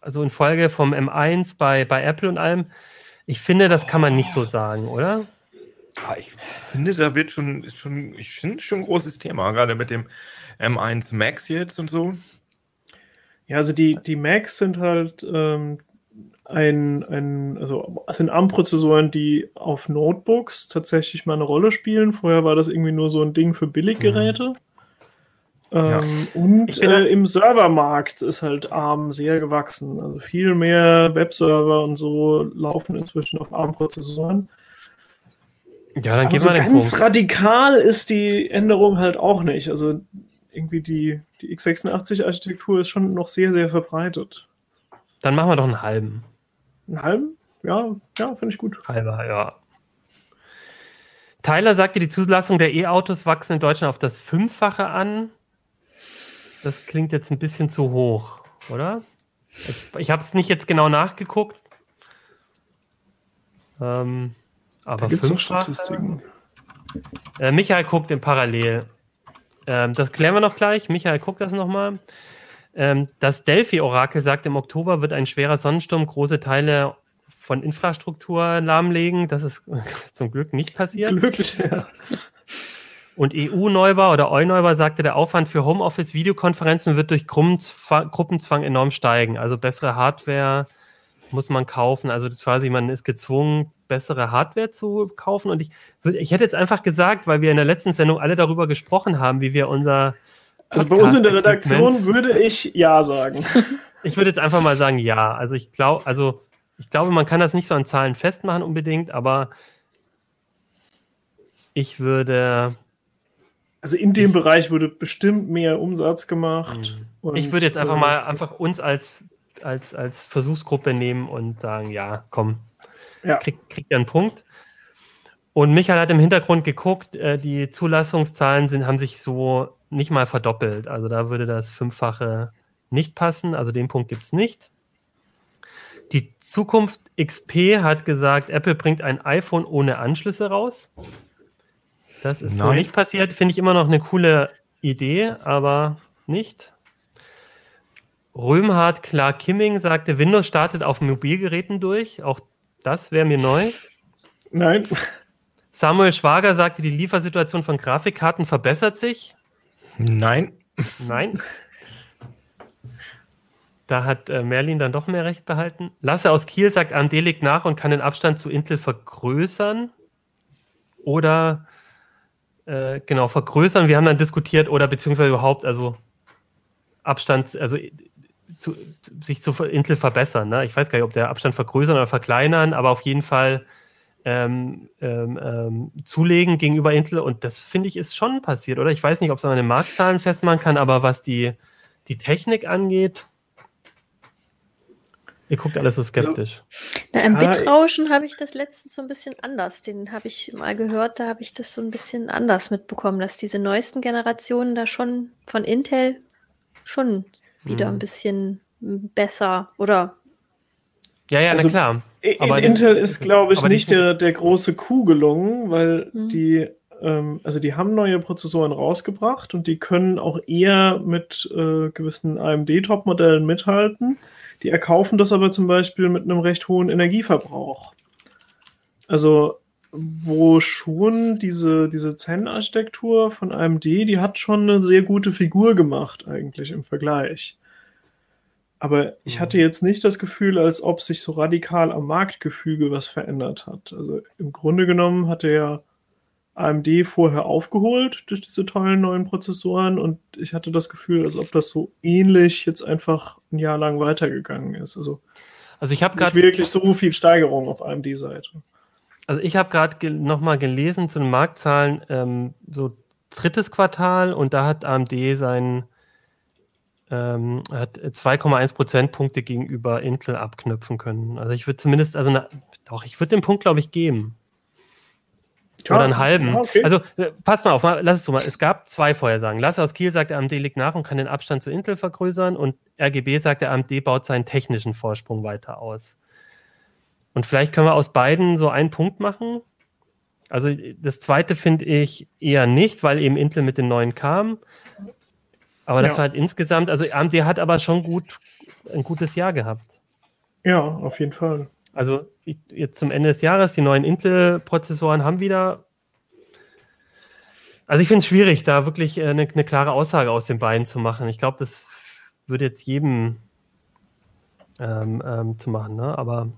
Also in Folge vom M1 bei, bei Apple und allem. Ich finde, das kann man nicht so sagen, oder? Ich finde, da wird schon, schon, ich finde schon ein großes Thema, gerade mit dem M1 Max jetzt und so. Ja, also die, die Macs sind halt ähm, ein, ein, also sind ARM-Prozessoren, die auf Notebooks tatsächlich mal eine Rolle spielen. Vorher war das irgendwie nur so ein Ding für Billiggeräte. Ähm, Und Ich bin äh, im Servermarkt ist halt ARM sehr gewachsen. Also viel mehr Webserver und so laufen inzwischen auf ARM-Prozessoren. Ja, dann Aber geben so wir den ganz Punkt. radikal ist die Änderung halt auch nicht. Also irgendwie die, die x86-Architektur ist schon noch sehr, sehr verbreitet. Dann machen wir doch einen halben. Einen halben? Ja, ja, finde ich gut. Halber, ja. Tyler sagte, die Zulassung der E-Autos wachsen in Deutschland auf das Fünffache an. Das klingt jetzt ein bisschen zu hoch, oder? Ich, ich habe es nicht jetzt genau nachgeguckt. Ähm, aber Da gibt es noch fünffache? Statistiken. Äh, Michael guckt im Parallel. Ähm, das klären wir noch gleich. Michael guckt das nochmal. Ähm, das Delphi-Orakel sagt, im Oktober wird ein schwerer Sonnensturm große Teile von Infrastruktur lahmlegen. Das ist zum Glück nicht passiert. Glücklich, ja. Und EU-Neubau oder EU-Neubau sagte, der Aufwand für Homeoffice-Videokonferenzen wird durch Gruppenzwa- Gruppenzwang enorm steigen. Also bessere Hardware muss man kaufen. Also das quasi, man ist gezwungen, bessere Hardware zu kaufen. Und ich, ich hätte jetzt einfach gesagt, weil wir in der letzten Sendung alle darüber gesprochen haben, wie wir unser Also bei uns in der Redaktion würde ich ja sagen. Ich würde jetzt einfach mal sagen, ja. Also ich glaube, also ich glaube, man kann das nicht so an Zahlen festmachen unbedingt, aber ich würde, Also in dem Bereich würde bestimmt mehr Umsatz gemacht. Mhm. ich würde jetzt einfach äh, mal einfach uns als, als, als Versuchsgruppe nehmen und sagen, ja, komm, Ja. kriegt krieg ihr einen Punkt. Und Michael hat im Hintergrund geguckt, äh, die Zulassungszahlen sind, haben sich so nicht mal verdoppelt. Also da würde das Fünffache nicht passen. Also den Punkt gibt es nicht. Die Zukunft XP hat gesagt, Apple bringt ein iPhone ohne Anschlüsse raus. Das ist so Nein. nicht passiert. Finde ich immer noch eine coole Idee, aber nicht. Römhard Clark Kimming sagte, Windows startet auf Mobilgeräten durch. Auch das wäre mir neu. Nein, Samuel Schwager sagte, die Liefersituation von Grafikkarten verbessert sich. Nein. Nein. Da hat äh, Merlin dann doch mehr Recht behalten. Lasse aus Kiel sagt, AMD legt nach und kann den Abstand zu Intel vergrößern. Oder äh, genau, vergrößern. Wir haben dann diskutiert, oder beziehungsweise überhaupt, also Abstand, also zu, sich zu Intel verbessern. Ne? Ich weiß gar nicht, ob der Abstand vergrößern oder verkleinern, aber auf jeden Fall ähm, ähm, ähm, zulegen gegenüber Intel. Und das finde ich ist schon passiert, oder? Ich weiß nicht, ob es an den Marktzahlen festmachen kann, aber was die, die Technik angeht, ihr guckt alles so skeptisch. Na, im Bitrauschen habe ich das letztens so ein bisschen anders. Den habe ich mal gehört, da habe ich das so ein bisschen anders mitbekommen, dass diese neuesten Generationen da schon von Intel schon wieder Mhm. ein bisschen besser oder ja, ja, Also- na klar. in Aber Intel den- ist, glaube ich, nicht der, der große Coup gelungen, weil Mhm. die, ähm, also die haben neue Prozessoren rausgebracht und die können auch eher mit äh, gewissen AMD-Top-Modellen mithalten. Die erkaufen das aber zum Beispiel mit einem recht hohen Energieverbrauch. Also, wo schon diese, diese Zen-Architektur von AMD, die hat schon eine sehr gute Figur gemacht, eigentlich im Vergleich. Aber ich hatte jetzt nicht das Gefühl, als ob sich so radikal am Marktgefüge was verändert hat. Also im Grunde genommen hatte ja AMD vorher aufgeholt durch diese tollen neuen Prozessoren und ich hatte das Gefühl, als ob das so ähnlich jetzt einfach ein Jahr lang weitergegangen ist. Also Also ich habe gerade wirklich so viel Steigerung auf AMD-Seite. Also ich habe gerade ge nochmal gelesen zu den Marktzahlen, ähm, so drittes Quartal und da hat AMD sein ähm, hat 2,1 Prozentpunkte gegenüber Intel abknüpfen können. Also ich würde zumindest, also na, doch, ich würde den Punkt, glaube ich, geben. Oder einen halben. Ja, okay. Also äh, passt mal auf, mal, lass es so mal. Es gab zwei Vorhersagen. Lasse aus Kiel sagt, AMD liegt nach und kann den Abstand zu Intel vergrößern und RGB sagt, der AMD baut seinen technischen Vorsprung weiter aus. Und vielleicht können wir aus beiden so einen Punkt machen. Also das zweite finde ich eher nicht, weil eben Intel mit den neuen kam. Aber das Ja. war halt insgesamt, also AMD hat aber schon gut ein gutes Jahr gehabt. ja, auf jeden Fall. Also ich, jetzt zum Ende des Jahres, die neuen Intel-Prozessoren haben wieder. Also ich finde es schwierig, da wirklich äh, eine, eine klare Aussage aus den beiden zu machen. Ich glaube, das würde jetzt jedem ähm, ähm, zu machen, ne? Aber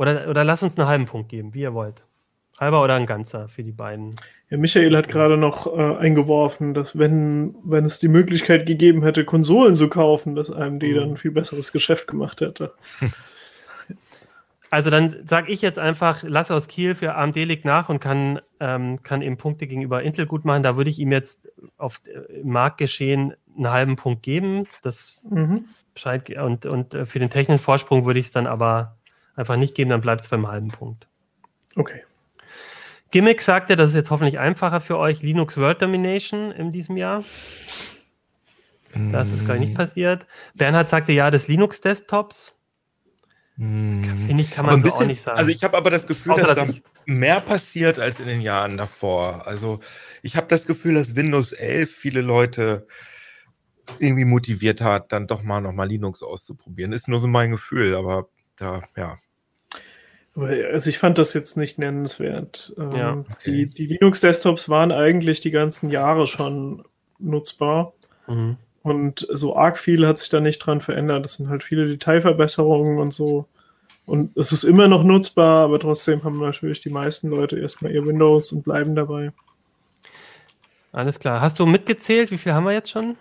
oder, oder lass uns einen halben Punkt geben, wie ihr wollt. Halber oder ein ganzer für die beiden. Ja, Michael hat gerade noch äh, eingeworfen, dass wenn, wenn es die Möglichkeit gegeben hätte, Konsolen zu kaufen, dass AMD Mhm. dann ein viel besseres Geschäft gemacht hätte. Also dann sage ich jetzt einfach, Lasse aus Kiel für AMD liegt nach und kann, ähm, kann eben Punkte gegenüber Intel gut machen. Da würde ich ihm jetzt auf äh, Marktgeschehen einen halben Punkt geben. Das Mhm. Bescheid und, und äh, für den technischen Vorsprung würde ich es dann aber einfach nicht geben, dann bleibt es beim halben Punkt. Okay. Gimmick sagte, das ist jetzt hoffentlich einfacher für euch, Linux World Domination in diesem Jahr. Das ist, glaube ich, nicht passiert. Bernhard sagte ja des Linux-Desktops. Finde ich, kann man ein so auch bisschen- nicht sagen. Also ich habe aber das Gefühl, Außer, dass dass da mehr passiert als in den Jahren davor. Also ich habe das Gefühl, dass Windows 11 viele Leute irgendwie motiviert hat, dann doch mal nochmal Linux auszuprobieren. Ist nur so mein Gefühl, aber da, ja. Aber, Also ich fand das jetzt nicht nennenswert. Ähm, Ja, okay. Die, die Linux-Desktops waren eigentlich die ganzen Jahre schon nutzbar. Mhm. Und so arg viel hat sich da nicht dran verändert. Das sind halt viele Detailverbesserungen und so. Und es ist immer noch nutzbar, aber trotzdem haben natürlich die meisten Leute erstmal ihr Windows und bleiben dabei. Alles klar. Hast du mitgezählt? Wie viel haben wir jetzt schon?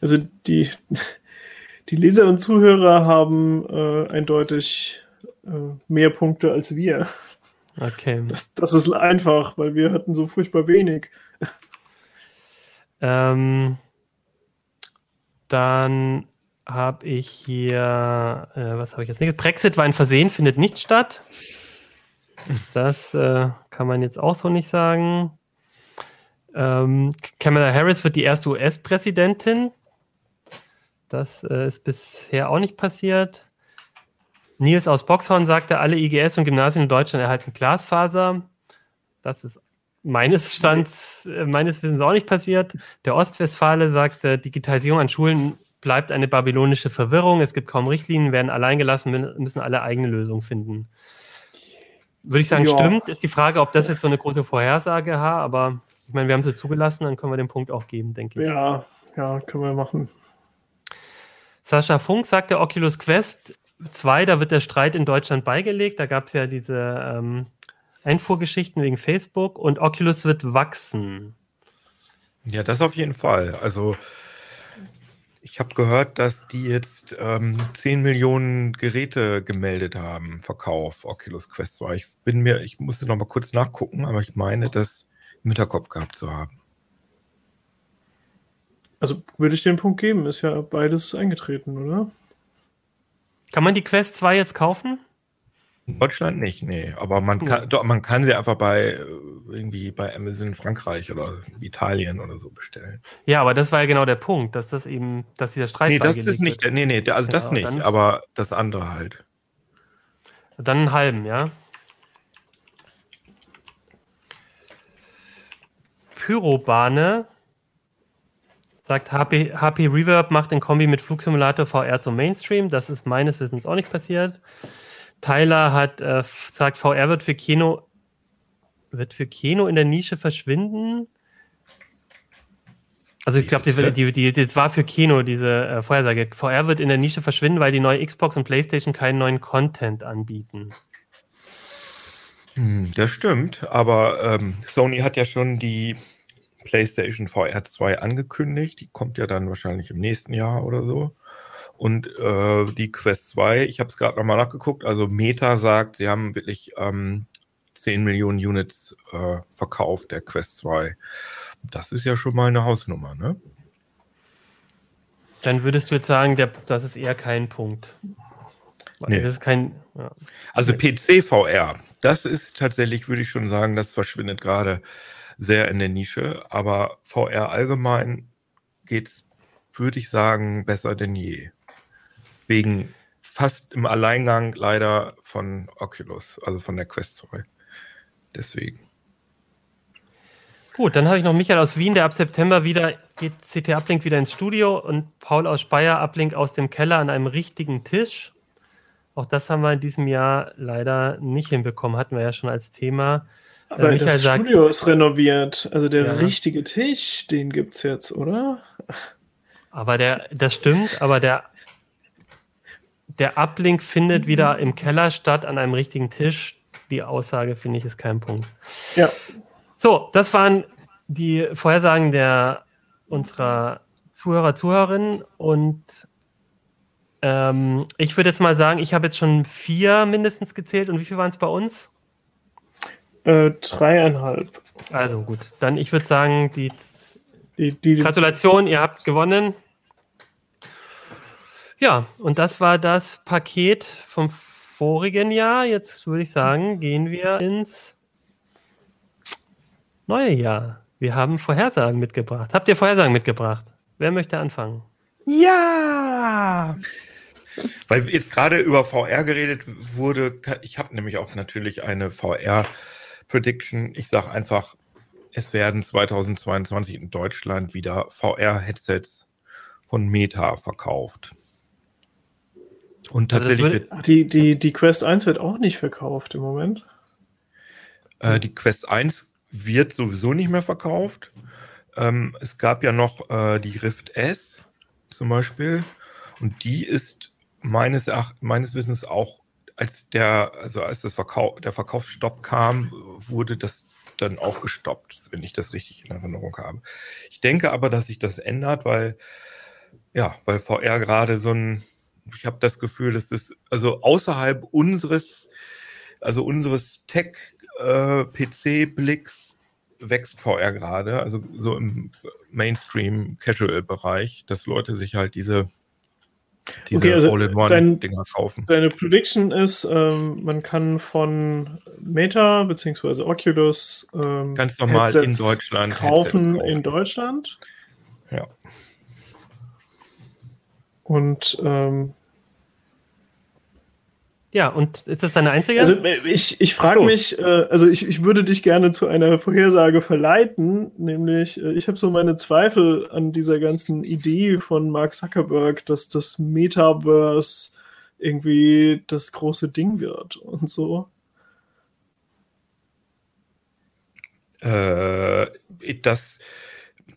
Also die, die Leser und Zuhörer haben äh, eindeutig mehr Punkte als wir. Okay. Das, das ist einfach, weil wir hatten so furchtbar wenig. Ähm, dann habe ich hier, äh, was habe ich jetzt nicht? Brexit war ein Versehen, findet nicht statt. Das äh, kann man jetzt auch so nicht sagen. Ähm, Kamala Harris wird die erste US-Präsidentin. Das äh, ist bisher auch nicht passiert. Nils aus Boxhorn sagte, alle IGS und Gymnasien in Deutschland erhalten Glasfaser. Das ist meines Stands, äh, meines Wissens auch nicht passiert. Der Ostwestfale sagte, Digitalisierung an Schulen bleibt eine babylonische Verwirrung. Es gibt kaum Richtlinien, werden allein gelassen, mü- müssen alle eigene Lösungen finden. Würde ich sagen, Ja. stimmt. Ist die Frage, ob das jetzt so eine große Vorhersage war, aber ich meine, wir haben sie zugelassen, dann können wir den Punkt auch geben, denke ich. Ja, ja, können wir machen. Sascha Funk sagte, Oculus Quest 2, da wird der Streit in Deutschland beigelegt. Da gab es ja diese ähm, Einfuhrgeschichten wegen Facebook und Oculus wird wachsen. Ja, das auf jeden Fall. Also ich habe gehört, dass die jetzt ähm, 10 Millionen Geräte gemeldet haben, Verkauf, Oculus Quest 2. Ich bin mir, ich musste noch mal kurz nachgucken, aber ich meine, das im Hinterkopf gehabt zu haben. Also würde ich den Punkt geben, ist ja beides eingetreten, oder? Kann man die Quest 2 jetzt kaufen? In Deutschland nicht, nee. Aber man Nee. kann, doch, man kann sie einfach bei äh, irgendwie bei Amazon in Frankreich oder Italien oder so bestellen. Ja, aber das war ja genau der Punkt, dass das eben, dass dieser Streit Nee, das ist nicht, wird. nee, nee, also das Ja, nicht, dann- aber das andere halt. Dann einen halben, ja. Pyrobahne sagt, HP, HP Reverb macht in Kombi mit Flugsimulator VR zum Mainstream. Das ist meines Wissens auch nicht passiert. Tyler hat äh, sagt, VR wird für Kino wird für Kino in der Nische verschwinden. Also ich glaube, die, die, die, das war für Kino, diese äh, Vorhersage. VR wird in der Nische verschwinden, weil die neue Xbox und PlayStation keinen neuen Content anbieten. Hm, das stimmt, aber ähm, Sony hat ja schon die PlayStation VR 2 angekündigt. Die kommt ja dann wahrscheinlich im nächsten Jahr oder so. Und äh, die Quest 2, ich habe es gerade nochmal nachgeguckt, also Meta sagt, sie haben wirklich ähm, 10 Millionen Units äh, verkauft, der Quest 2. Das ist ja schon mal eine Hausnummer, ne? Dann würdest du jetzt sagen, der, das ist eher kein Punkt. Nee. Das ist kein. Ja. Also PC VR, das ist tatsächlich, würde ich schon sagen, das verschwindet gerade sehr in der Nische, aber VR allgemein geht's, würde ich sagen, besser denn je. Wegen fast im Alleingang leider von Oculus, also von der Quest 2. Deswegen. Gut, dann habe ich noch Michael aus Wien, der ab September wieder geht CT Uplink wieder ins Studio und Paul aus Speyer Uplink aus dem Keller an einem richtigen Tisch. Auch das haben wir in diesem Jahr leider nicht hinbekommen, hatten wir ja schon als Thema. Aber Michael das sagt- Studio ist renoviert. Also der Ja. richtige Tisch, den gibt's jetzt, oder? Aber der, das stimmt, aber der, der Uplink findet wieder im Keller statt an einem richtigen Tisch. Die Aussage finde ich ist kein Punkt. Ja. So, das waren die Vorhersagen der unserer Zuhörer, Zuhörerinnen und ähm, ich würde jetzt mal sagen, ich habe jetzt schon vier mindestens gezählt und wie viel waren es bei uns? Äh, dreieinhalb. Also gut, dann ich würde sagen, die Die, die, Gratulation, ihr habt gewonnen. Ja, und das war das Paket vom vorigen Jahr. Jetzt würde ich sagen, gehen wir ins neue Jahr. Wir haben Vorhersagen mitgebracht. Habt ihr Vorhersagen mitgebracht? Wer möchte anfangen? Ja! Weil jetzt gerade über VR geredet wurde, ich habe nämlich auch natürlich eine VR-Prediction. Ich sage einfach, es werden 2022 in Deutschland wieder VR-Headsets von Meta verkauft. Und also tatsächlich also wird, die, die, die Quest 1 wird auch nicht verkauft im Moment. Äh, die Quest 1 wird sowieso nicht mehr verkauft. Ähm, es gab ja noch äh, die Rift S zum Beispiel. Und die ist meines, meines Wissens auch, als der, also als das Verkauf, der Verkaufsstopp kam, wurde das dann auch gestoppt, wenn ich das richtig in Erinnerung habe. Ich denke aber, dass sich das ändert, weil, ja, weil VR gerade so ein, ich habe das Gefühl, dass das, also außerhalb unseres, also unseres Tech-PC-Blicks äh, wächst VR gerade, also so im Mainstream-Casual-Bereich, dass Leute sich halt diese diese okay, also All-in-One-Dinger kaufen. Deine Prediction ist, ähm, man kann von Meta bzw. Oculus ähm, ganz normal Headsets in Deutschland kaufen, kaufen in Deutschland. Ja. Und ähm, ja, und ist das deine einzige? Also äh, ich, ich frage mich, äh, also ich, ich würde dich gerne zu einer Vorhersage verleiten, nämlich äh, ich habe so meine Zweifel an dieser ganzen Idee von Mark Zuckerberg, dass das Metaverse irgendwie das große Ding wird und so. Äh, das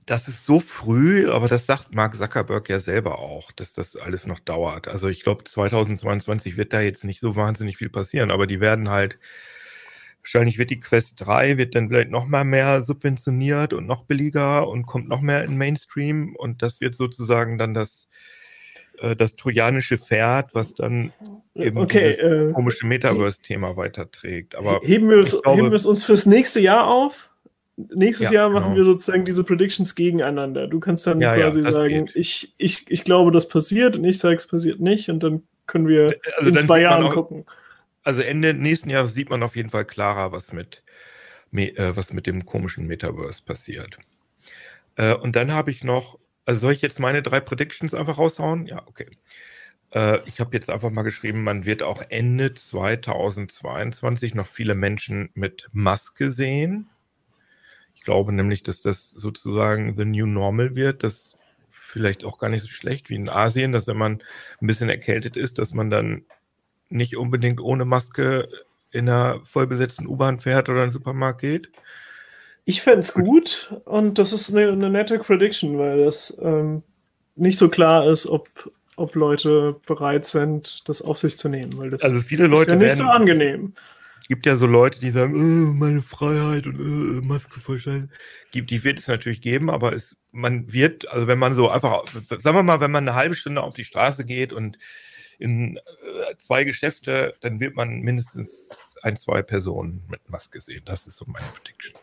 das ist so früh, aber das sagt Mark Zuckerberg ja selber auch, dass das alles noch dauert. Also ich glaube, 2022 wird da jetzt nicht so wahnsinnig viel passieren, aber die werden halt, wahrscheinlich wird die Quest 3, wird dann vielleicht noch mal mehr subventioniert und noch billiger und kommt noch mehr in Mainstream und das wird sozusagen dann das, äh, das trojanische Pferd, was dann eben okay, dieses äh, komische Metaverse-Thema weiterträgt. Aber heben wir, es, glaube, heben wir es uns fürs nächste Jahr auf? Nächstes ja, Jahr machen genau. wir sozusagen diese Predictions gegeneinander. Du kannst dann ja, quasi ja, sagen, ich, ich, ich glaube, das passiert und ich sage, es passiert nicht und dann können wir also in zwei Jahren auch, gucken. Also Ende nächsten Jahres sieht man auf jeden Fall klarer, was mit, äh, was mit dem komischen Metaverse passiert. Äh, und dann habe ich noch, also soll ich jetzt meine drei Predictions einfach raushauen? Ja, okay. Äh, ich habe jetzt einfach mal geschrieben, man wird auch Ende 2022 noch viele Menschen mit Maske sehen glaube nämlich, dass das sozusagen the new normal wird, das vielleicht auch gar nicht so schlecht wie in Asien, dass wenn man ein bisschen erkältet ist, dass man dann nicht unbedingt ohne Maske in einer vollbesetzten U-Bahn fährt oder in den Supermarkt geht. Ich fände es gut und das ist eine, eine, nette Prediction, weil das ähm, nicht so klar ist, ob, ob Leute bereit sind, das auf sich zu nehmen. Weil das also viele Leute ist ja nicht so angenehm gibt ja so Leute, die sagen, oh, meine Freiheit und oh, Maske voll scheiße. Gibt, die wird es natürlich geben, aber es, man wird, also wenn man so einfach, sagen wir mal, wenn man eine halbe Stunde auf die Straße geht und in äh, zwei Geschäfte, dann wird man mindestens ein, zwei Personen mit Maske sehen. Das ist so meine Prediction.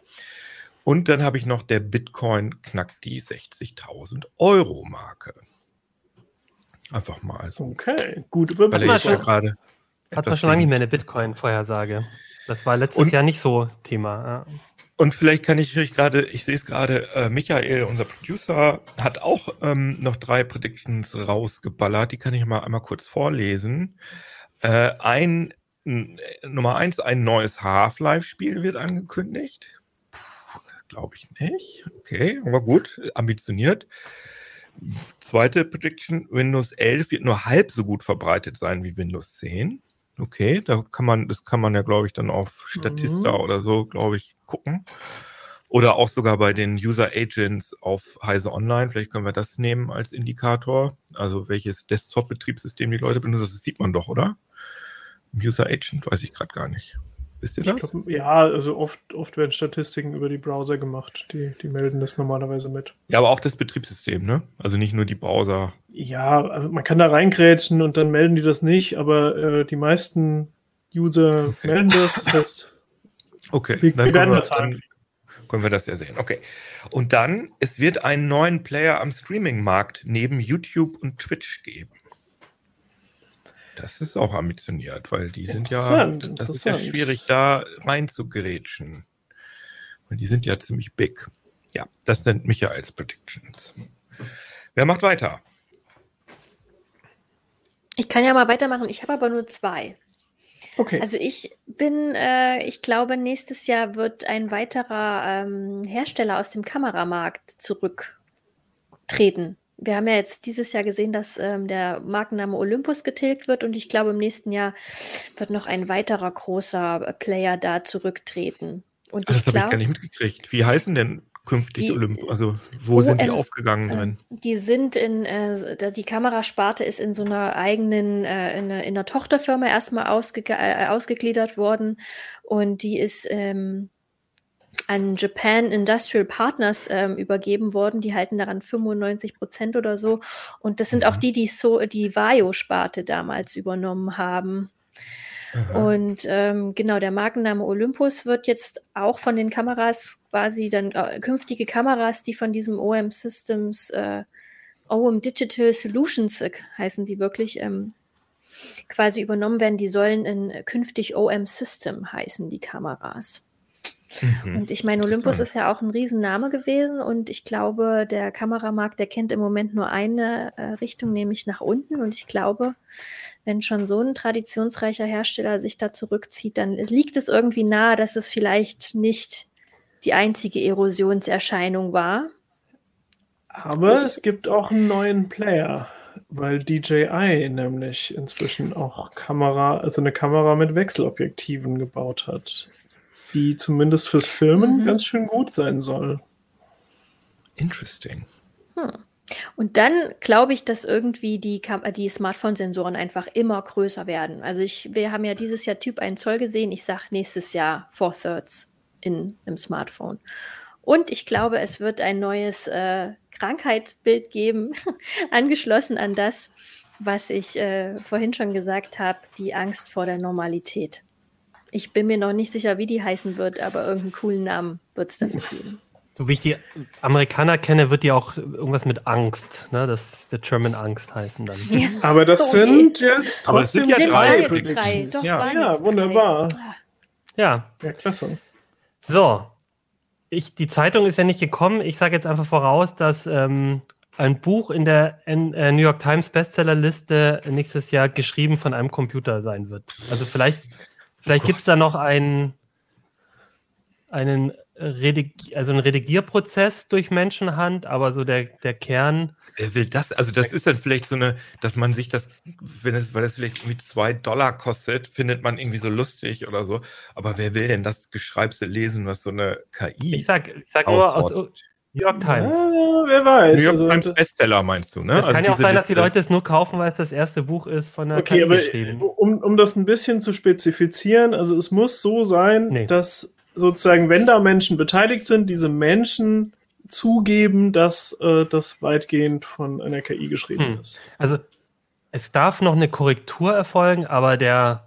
Und dann habe ich noch, der Bitcoin knackt die 60.000 Euro Marke. Einfach mal so. Okay, gut überprüft. Weil ich ja gerade hat man schon lange nicht mehr eine Bitcoin-Vorhersage. Das war letztes und, Jahr nicht so Thema. Ja. Und vielleicht kann ich euch gerade, ich sehe es gerade, äh, Michael, unser Producer, hat auch ähm, noch drei Predictions rausgeballert. Die kann ich mal einmal kurz vorlesen. Äh, ein Nummer eins, ein neues Half-Life-Spiel wird angekündigt. Glaube ich nicht. Okay, aber gut, ambitioniert. Zweite Prediction, Windows 11 wird nur halb so gut verbreitet sein wie Windows 10. Okay, da kann man, das kann man ja, glaube ich, dann auf Statista mhm. oder so, glaube ich, gucken. Oder auch sogar bei den User Agents auf Heise Online. Vielleicht können wir das nehmen als Indikator. Also welches Desktop-Betriebssystem die Leute benutzen, das sieht man doch, oder? User Agent weiß ich gerade gar nicht. Wisst ihr das? Glaub, ja, also oft, oft werden Statistiken über die Browser gemacht. Die, die melden das normalerweise mit. Ja, aber auch das Betriebssystem, ne? Also nicht nur die Browser. Ja, also man kann da reingrätschen und dann melden die das nicht, aber äh, die meisten User okay. melden das. Das heißt, okay, wir, dann, wir werden wir, dann können wir das ja sehen. Okay. Und dann, es wird einen neuen Player am Streaming-Markt neben YouTube und Twitch geben. Das ist auch ambitioniert, weil die sind ja, das ist ja schwierig, da rein zu gerätschen. Und die sind ja ziemlich big. Ja, das sind Michaels Predictions. Wer macht weiter? Ich kann ja mal weitermachen. Ich habe aber nur zwei. Okay. Also ich bin, äh, ich glaube, nächstes Jahr wird ein weiterer ähm, Hersteller aus dem Kameramarkt zurücktreten. Wir haben ja jetzt dieses Jahr gesehen, dass ähm, der Markenname Olympus getilgt wird und ich glaube, im nächsten Jahr wird noch ein weiterer großer Player da zurücktreten. Und Das ich habe ich gar nicht mitgekriegt. Wie heißen denn künftig Die- Olymp? Also, wo sind die OM aufgegangen drin? Ähm, Die sind in, äh, die Kamerasparte ist in so einer eigenen, äh, in, einer, in einer Tochterfirma erstmal ausge, äh, ausgegliedert worden und die ist ähm, an Japan Industrial Partners ähm, übergeben worden. Die halten daran 95 Prozent oder so. Und das sind auch Mhm. die, die so die Vario-Sparte damals übernommen haben. Aha. Und ähm, genau, der Markenname Olympus wird jetzt auch von den Kameras quasi dann äh, künftige Kameras, die von diesem OM Systems, äh, OM Digital Solutions äh, heißen die wirklich, ähm, quasi übernommen werden. Die sollen in künftig OM System heißen, die Kameras. Mhm. Und ich meine, Olympus ist ja auch ein Riesenname gewesen und ich glaube, der Kameramarkt, der kennt im Moment nur eine äh, Richtung, nämlich nach unten. Und ich glaube, wenn schon so ein traditionsreicher Hersteller sich da zurückzieht, dann liegt es irgendwie nahe, dass es vielleicht nicht die einzige Erosionserscheinung war. Aber es gibt auch einen neuen Player, weil DJI nämlich inzwischen auch Kamera, also eine Kamera mit Wechselobjektiven gebaut hat, die zumindest fürs Filmen Mhm. ganz schön gut sein soll. Interesting. Und dann glaube ich, dass irgendwie die, Kam die Smartphone-Sensoren einfach immer größer werden. Also ich, wir haben ja dieses Jahr Typ 1 Zoll gesehen. Ich sage nächstes Jahr Four Thirds in einem Smartphone. Und ich glaube, es wird ein neues äh, Krankheitsbild geben, angeschlossen an das, was ich äh, vorhin schon gesagt habe, die Angst vor der Normalität. Ich bin mir noch nicht sicher, wie die heißen wird, aber irgendeinen coolen Namen wird es dafür geben. So wie ich die Amerikaner kenne, wird die auch irgendwas mit Angst, ne? Das Determine Angst heißen dann. Ja. Aber das Oh je. sind jetzt Aber es sind trotzdem ja Sind drei waren jetzt drei. Doch, Ja. Ja, wunderbar. Drei. Ja, Ja, klasse. so. Ich, die Zeitung ist ja nicht gekommen. Ich sage jetzt einfach voraus, dass ähm, ein Buch in der N äh, New York Times Bestsellerliste nächstes Jahr geschrieben von einem Computer sein wird. Also vielleicht, vielleicht Oh gibt es da noch einen, einen, Redig also einen Redigierprozess durch Menschenhand, aber so der, der Kern. Wer will das? Also, das ist dann vielleicht so eine, dass man sich das, wenn es, weil das vielleicht irgendwie zwei Dollar kostet, findet man irgendwie so lustig oder so. Aber wer will denn das Geschreibse lesen, was so eine KI Ich sag, ich sag nur aus? New York Times. Ja, wer weiß. New York also, Times Bestseller meinst du, ne? Es kann ja auch sein, dass die Liste. Leute es nur kaufen, weil es das erste Buch ist von der Okay, KI aber geschrieben. um, um das ein bisschen zu spezifizieren, also es muss so sein, Nee. dass sozusagen, wenn da Menschen beteiligt sind, diese Menschen zugeben, dass äh, das weitgehend von einer KI geschrieben Hm. ist. Also es darf noch eine Korrektur erfolgen, aber der,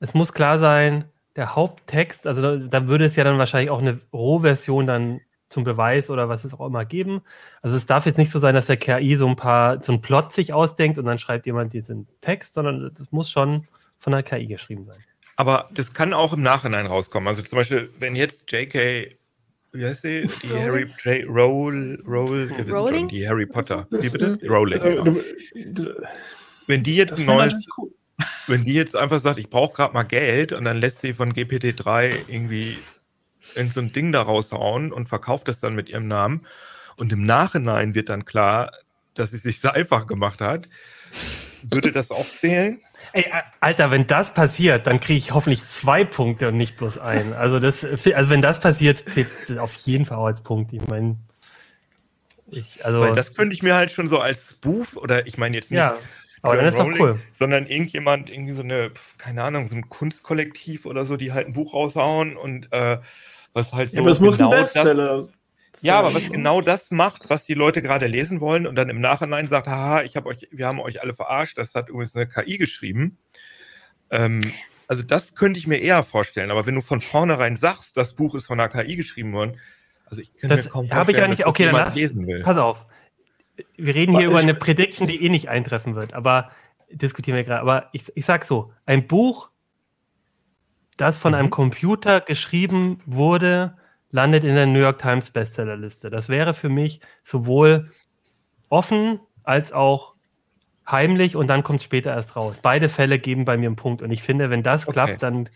es muss klar sein, der Haupttext, also da, da würde es ja dann wahrscheinlich auch eine Rohversion dann zum Beweis oder was es auch immer geben. Also es darf jetzt nicht so sein, dass der KI so ein paar, so ein Plot sich ausdenkt und dann schreibt jemand diesen Text, sondern das muss schon von der KI geschrieben sein. Aber das kann auch im Nachhinein rauskommen. Also zum Beispiel, wenn jetzt J.K. Wie heißt sie? Die? Harry J. Roll, Roll, wissen Rowling? schon, die Harry Potter. Wie bitte? Rowling. Äh, Genau. Wenn die jetzt ein neues, cool. wenn die jetzt einfach sagt, ich brauche gerade mal Geld und dann lässt sie von GPT-3 irgendwie in so ein Ding da raushauen und verkauft das dann mit ihrem Namen und im Nachhinein wird dann klar, dass sie sich sehr einfach gemacht hat, würde das auch zählen? Ey, Alter, wenn das passiert, dann kriege ich hoffentlich zwei Punkte und nicht bloß einen. Also das, also wenn das passiert, zählt das auf jeden Fall auch als Punkt. Ich meine, ich, also Weil das könnte ich mir halt schon so als Spoof oder ich meine jetzt nicht ja, aber dann ist doch Rowling, cool. Sondern irgendjemand, irgendwie so eine, keine Ahnung, so ein Kunstkollektiv oder so, die halt ein Buch raushauen und äh, was halt so Ja, aber es muss ein das, Bestseller Ja, aber was genau das macht, was die Leute gerade lesen wollen und dann im Nachhinein sagt, haha, ich habe euch, wir haben euch alle verarscht, das hat übrigens eine KI geschrieben. Ähm, also das könnte ich mir eher vorstellen, aber wenn du von vornherein sagst, das Buch ist von einer KI geschrieben worden, also ich kann Das mir kaum habe ich eigentlich- dass das okay, dann lass- lesen will. Pass auf. Wir reden hier Aber über ich- eine Prediction, die eh nicht eintreffen wird, aber diskutieren wir gerade. Aber ich, ich sag so: Ein Buch, das von Mhm. einem Computer geschrieben wurde, landet in der New York Times Bestsellerliste. Das wäre für mich sowohl offen als auch heimlich und dann kommt es später erst raus. Beide Fälle geben bei mir einen Punkt. Und ich finde, wenn das Okay. klappt, dann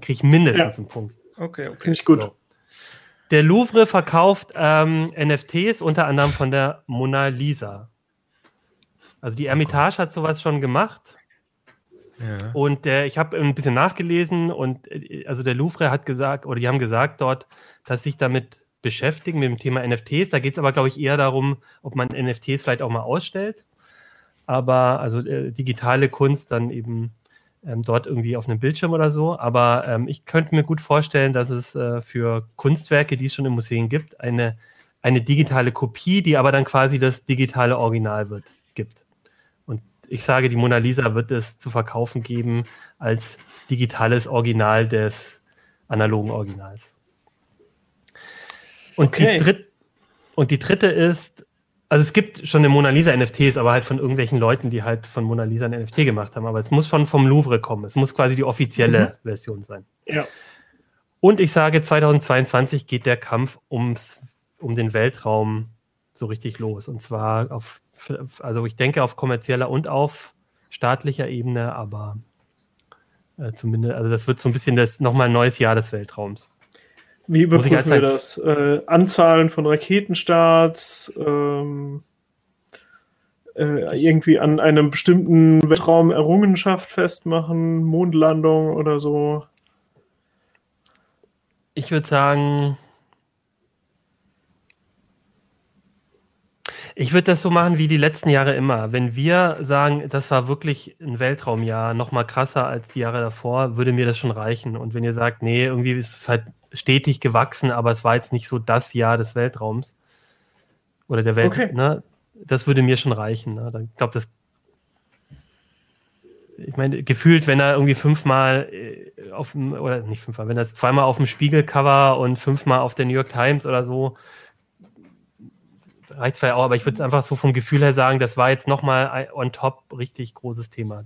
kriege ich mindestens Ja. einen Punkt. Okay, okay. Finde ich gut. So. Der Louvre verkauft ähm, NFTs, unter anderem von der Mona Lisa. Also die Ermitage hat sowas schon gemacht. Ja. Und äh, ich habe ein bisschen nachgelesen und äh, also der Louvre hat gesagt, oder die haben gesagt dort, dass sich damit beschäftigen mit dem Thema NFTs. Da geht es aber, glaube ich, eher darum, ob man NFTs vielleicht auch mal ausstellt. Aber also äh, digitale Kunst dann eben ähm, dort irgendwie auf einem Bildschirm oder so. Aber ähm, ich könnte mir gut vorstellen, dass es äh, für Kunstwerke, die es schon in Museen gibt, eine, eine digitale Kopie, die aber dann quasi das digitale Original wird, gibt. Ich sage, die Mona Lisa wird es zu verkaufen geben als digitales Original des analogen Originals. Und, Okay. die, dritt, und die dritte ist, also es gibt schon eine Mona Lisa NFTs, aber halt von irgendwelchen Leuten, die halt von Mona Lisa ein NFT gemacht haben. Aber es muss schon vom Louvre kommen. Es muss quasi die offizielle Version sein. Ja. Und ich sage, 2022 geht der Kampf ums, um den Weltraum so richtig los. Und zwar auf, also ich denke auf kommerzieller und auf staatlicher Ebene, aber äh, zumindest, also das wird so ein bisschen das nochmal ein neues Jahr des Weltraums. Wie überprüfen wir das? Äh, Anzahlen von Raketenstarts, ähm, äh, irgendwie an einem bestimmten Weltraumerrungenschaft festmachen, Mondlandung oder so. Ich würde sagen, ich würde das so machen wie die letzten Jahre immer. Wenn wir sagen, das war wirklich ein Weltraumjahr, noch mal krasser als die Jahre davor, würde mir das schon reichen. Und wenn ihr sagt, nee, irgendwie ist es halt stetig gewachsen, aber es war jetzt nicht so das Jahr des Weltraums oder der Welt, Okay. ne, das würde mir schon reichen. Ne? Ich glaube, das ich meine, gefühlt, wenn er irgendwie fünfmal äh, auf dem, oder nicht fünfmal, wenn er jetzt zweimal auf dem Spiegelcover und fünfmal auf der New York Times oder so, reicht zwar auch, aber ich würde einfach so vom Gefühl her sagen, das war jetzt nochmal on top richtig großes Thema.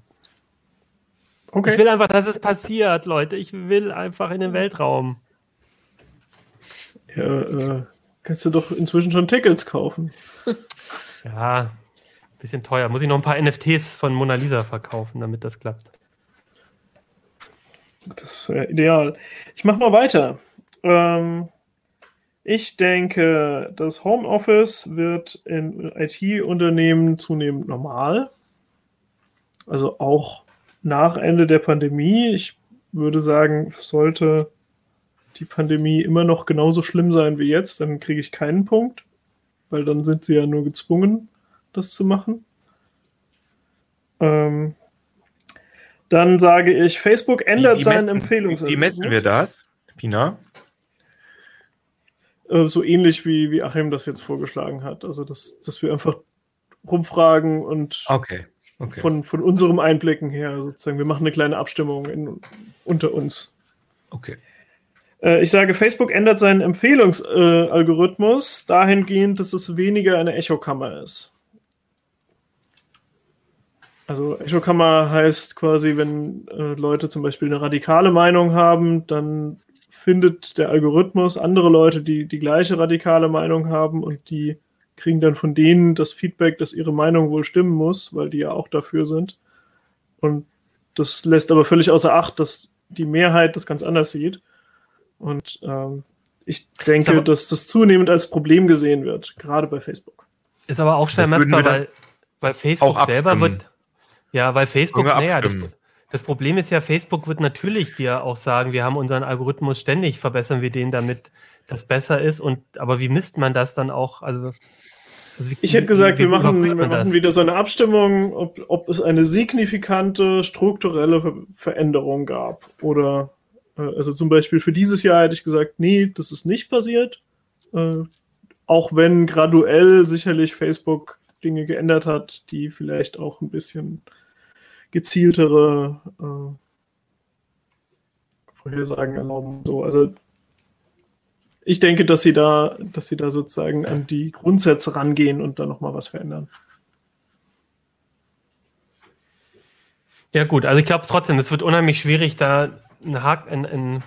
Okay. Ich will einfach, dass es passiert, Leute. Ich will einfach in den Weltraum. Ja, äh, kannst du doch inzwischen schon Tickets kaufen. Ja, bisschen teuer. Muss ich noch ein paar NFTs von Mona Lisa verkaufen, damit das klappt. Das wäre ideal. Ich mache mal weiter. Ähm, ich denke, das Homeoffice wird in IT-Unternehmen zunehmend normal. Also auch nach Ende der Pandemie. Ich würde sagen, sollte die Pandemie immer noch genauso schlimm sein wie jetzt, dann kriege ich keinen Punkt, weil dann sind sie ja nur gezwungen, das zu machen. Ähm, dann sage ich, Facebook ändert Wie- wie seinen messen- Empfehlungs. Wie messen wir das, Pina? Äh, so ähnlich wie, wie Achim das jetzt vorgeschlagen hat. Also, dass, dass wir einfach rumfragen und Okay. okay. von, von unserem Einblicken her sozusagen, wir machen eine kleine Abstimmung in, unter uns. okay. Äh, ich sage, Facebook ändert seinen Empfehlungsalgorithmus Algorithmus dahingehend, dass es weniger eine Echokammer ist. Also Echokammer heißt quasi, wenn äh, Leute zum Beispiel eine radikale Meinung haben, dann findet der Algorithmus andere Leute, die die gleiche radikale Meinung haben und die kriegen dann von denen das Feedback, dass ihre Meinung wohl stimmen muss, weil die ja auch dafür sind. Und das lässt aber völlig außer Acht, dass die Mehrheit das ganz anders sieht. Und ähm, ich denke, aber- dass das zunehmend als Problem gesehen wird, gerade bei Facebook. Ist aber auch schwer messbar, weil, weil Facebook auch selber wird. Ja, weil Facebook, naja, das. Das Problem ist ja, Facebook wird natürlich dir auch sagen, wir haben unseren Algorithmus ständig, verbessern wir den, damit das besser ist. Und aber wie misst man das dann auch? Also, also wie, Ich hätte gesagt, wie- wir wie machen, überprüft wir machen wieder so eine Abstimmung, ob, ob es eine signifikante strukturelle Ver Veränderung gab. Oder äh, also zum Beispiel für dieses Jahr hätte ich gesagt, nee, das ist nicht passiert. Äh, auch wenn graduell sicherlich Facebook Dinge geändert hat, die vielleicht auch ein bisschen gezieltere äh, Vorhersagen erlauben. So, also ich denke, dass sie da, dass sie da sozusagen an die Grundsätze rangehen und da nochmal was verändern. Ja, gut, also ich glaube trotzdem, es wird unheimlich schwierig, da einen Haken, ein,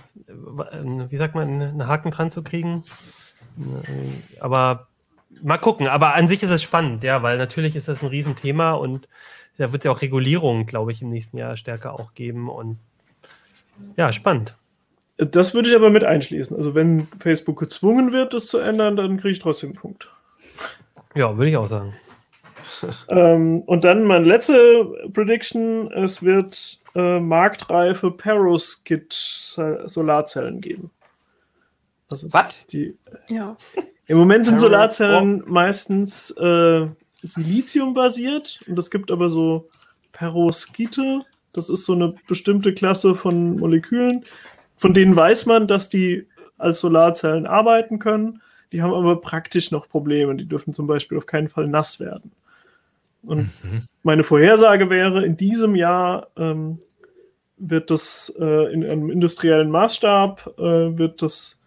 ein, wie sagt man, einen Haken dran zu kriegen. Aber mal gucken. Aber an sich ist es spannend, ja, weil natürlich ist das ein Riesenthema und da wird es ja auch Regulierung, glaube ich, im nächsten Jahr stärker auch geben. Und ja, spannend. Das würde ich aber mit einschließen. Also wenn Facebook gezwungen wird, das zu ändern, dann kriege ich trotzdem einen Punkt. Ja, würde ich auch sagen. ähm, und dann meine letzte Prediction: Es wird äh, marktreife Perovskit-Solarzellen geben. Also Was? Die, Ja. Im Moment sind Solarzellen meistens äh, Silizium-basiert und es gibt aber so Perovskite. Das ist so eine bestimmte Klasse von Molekülen, von denen weiß man, dass die als Solarzellen arbeiten können. Die haben aber praktisch noch Probleme. Die dürfen zum Beispiel auf keinen Fall nass werden. Und meine Vorhersage wäre, in diesem Jahr ähm, wird das äh, in einem industriellen Maßstab, äh, wird das,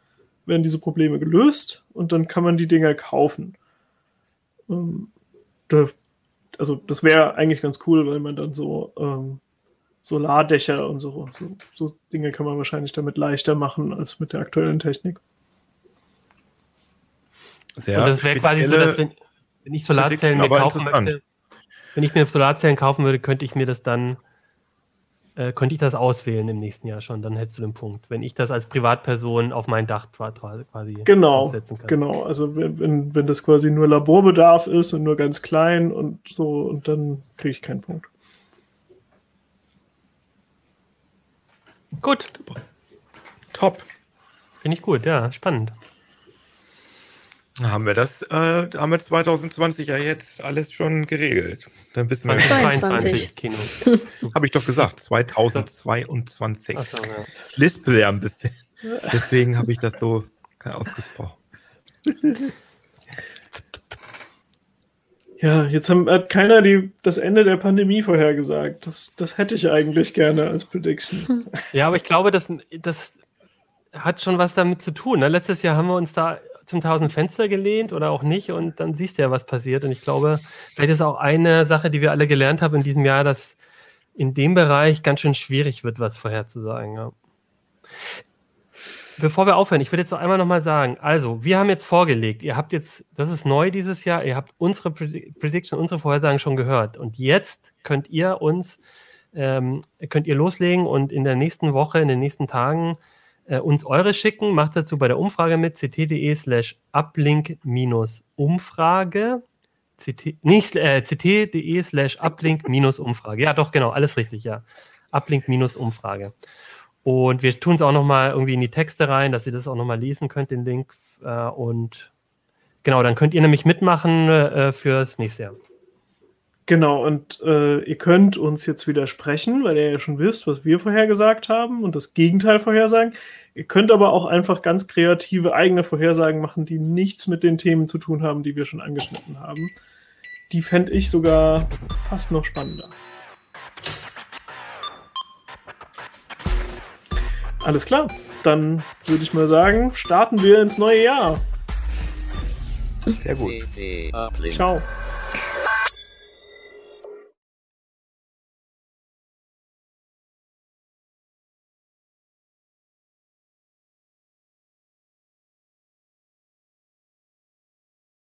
werden diese Probleme gelöst und dann kann man die Dinger kaufen. Ähm, also das wäre eigentlich ganz cool, weil man dann so ähm, Solardächer und so, so, so Dinge kann man wahrscheinlich damit leichter machen als mit der aktuellen Technik. Sehr und das wäre quasi so, dass wenn, wenn ich Solarzellen mir kaufen möchte, wenn ich mir Solarzellen kaufen würde, könnte ich mir das dann, äh, könnte ich das auswählen im nächsten Jahr schon, dann hättest du den Punkt. Wenn ich das als Privatperson auf mein Dach quasi Genau, aufsetzen kann. genau. Also wenn, wenn, wenn das quasi nur Laborbedarf ist und nur ganz klein und so, und dann kriege ich keinen Punkt. Gut, Top. finde ich gut, ja, spannend. Haben wir das, äh, haben wir 2020 ja jetzt alles schon geregelt. Dann wissen wir, 22. 22 Kino. habe ich doch gesagt, 2022. Achso, ja. Lispel ja ein bisschen. Deswegen habe ich das so ausgesprochen. Ja, jetzt haben, hat keiner die, das Ende der Pandemie vorhergesagt. Das, das hätte ich eigentlich gerne als Prediction. Ja, aber ich glaube, das, das hat schon was damit zu tun. Ne? Letztes Jahr haben wir uns da zum tausend Fenster gelehnt oder auch nicht und dann siehst du ja, was passiert. Und ich glaube, vielleicht ist auch eine Sache, die wir alle gelernt haben in diesem Jahr, dass in dem Bereich ganz schön schwierig wird, was vorherzusagen. Ja. Bevor wir aufhören, ich würde jetzt noch einmal nochmal sagen, also, wir haben jetzt vorgelegt, ihr habt jetzt, das ist neu dieses Jahr, ihr habt unsere Predi- Prediction, unsere Vorhersagen schon gehört. Und jetzt könnt ihr uns, ähm, könnt ihr loslegen und in der nächsten Woche, in den nächsten Tagen äh, uns eure schicken. Macht dazu bei der Umfrage mit ct.de slash uplink-umfrage. Äh, ct.de slash uplink-umfrage. Ja, doch, genau, alles richtig, ja. Uplink-umfrage. Und wir tun es auch nochmal irgendwie in die Texte rein, dass ihr das auch nochmal lesen könnt, den Link. Äh, und genau, dann könnt ihr nämlich mitmachen äh, fürs nächste Jahr. Genau, und äh, ihr könnt uns jetzt widersprechen, weil ihr ja schon wisst, was wir vorhergesagt haben und das Gegenteil vorhersagen. Ihr könnt aber auch einfach ganz kreative eigene Vorhersagen machen, die nichts mit den Themen zu tun haben, die wir schon angeschnitten haben. Die fände ich sogar fast noch spannender. Alles klar, dann würde ich mal sagen, starten wir ins neue Jahr. Sehr gut. Ciao.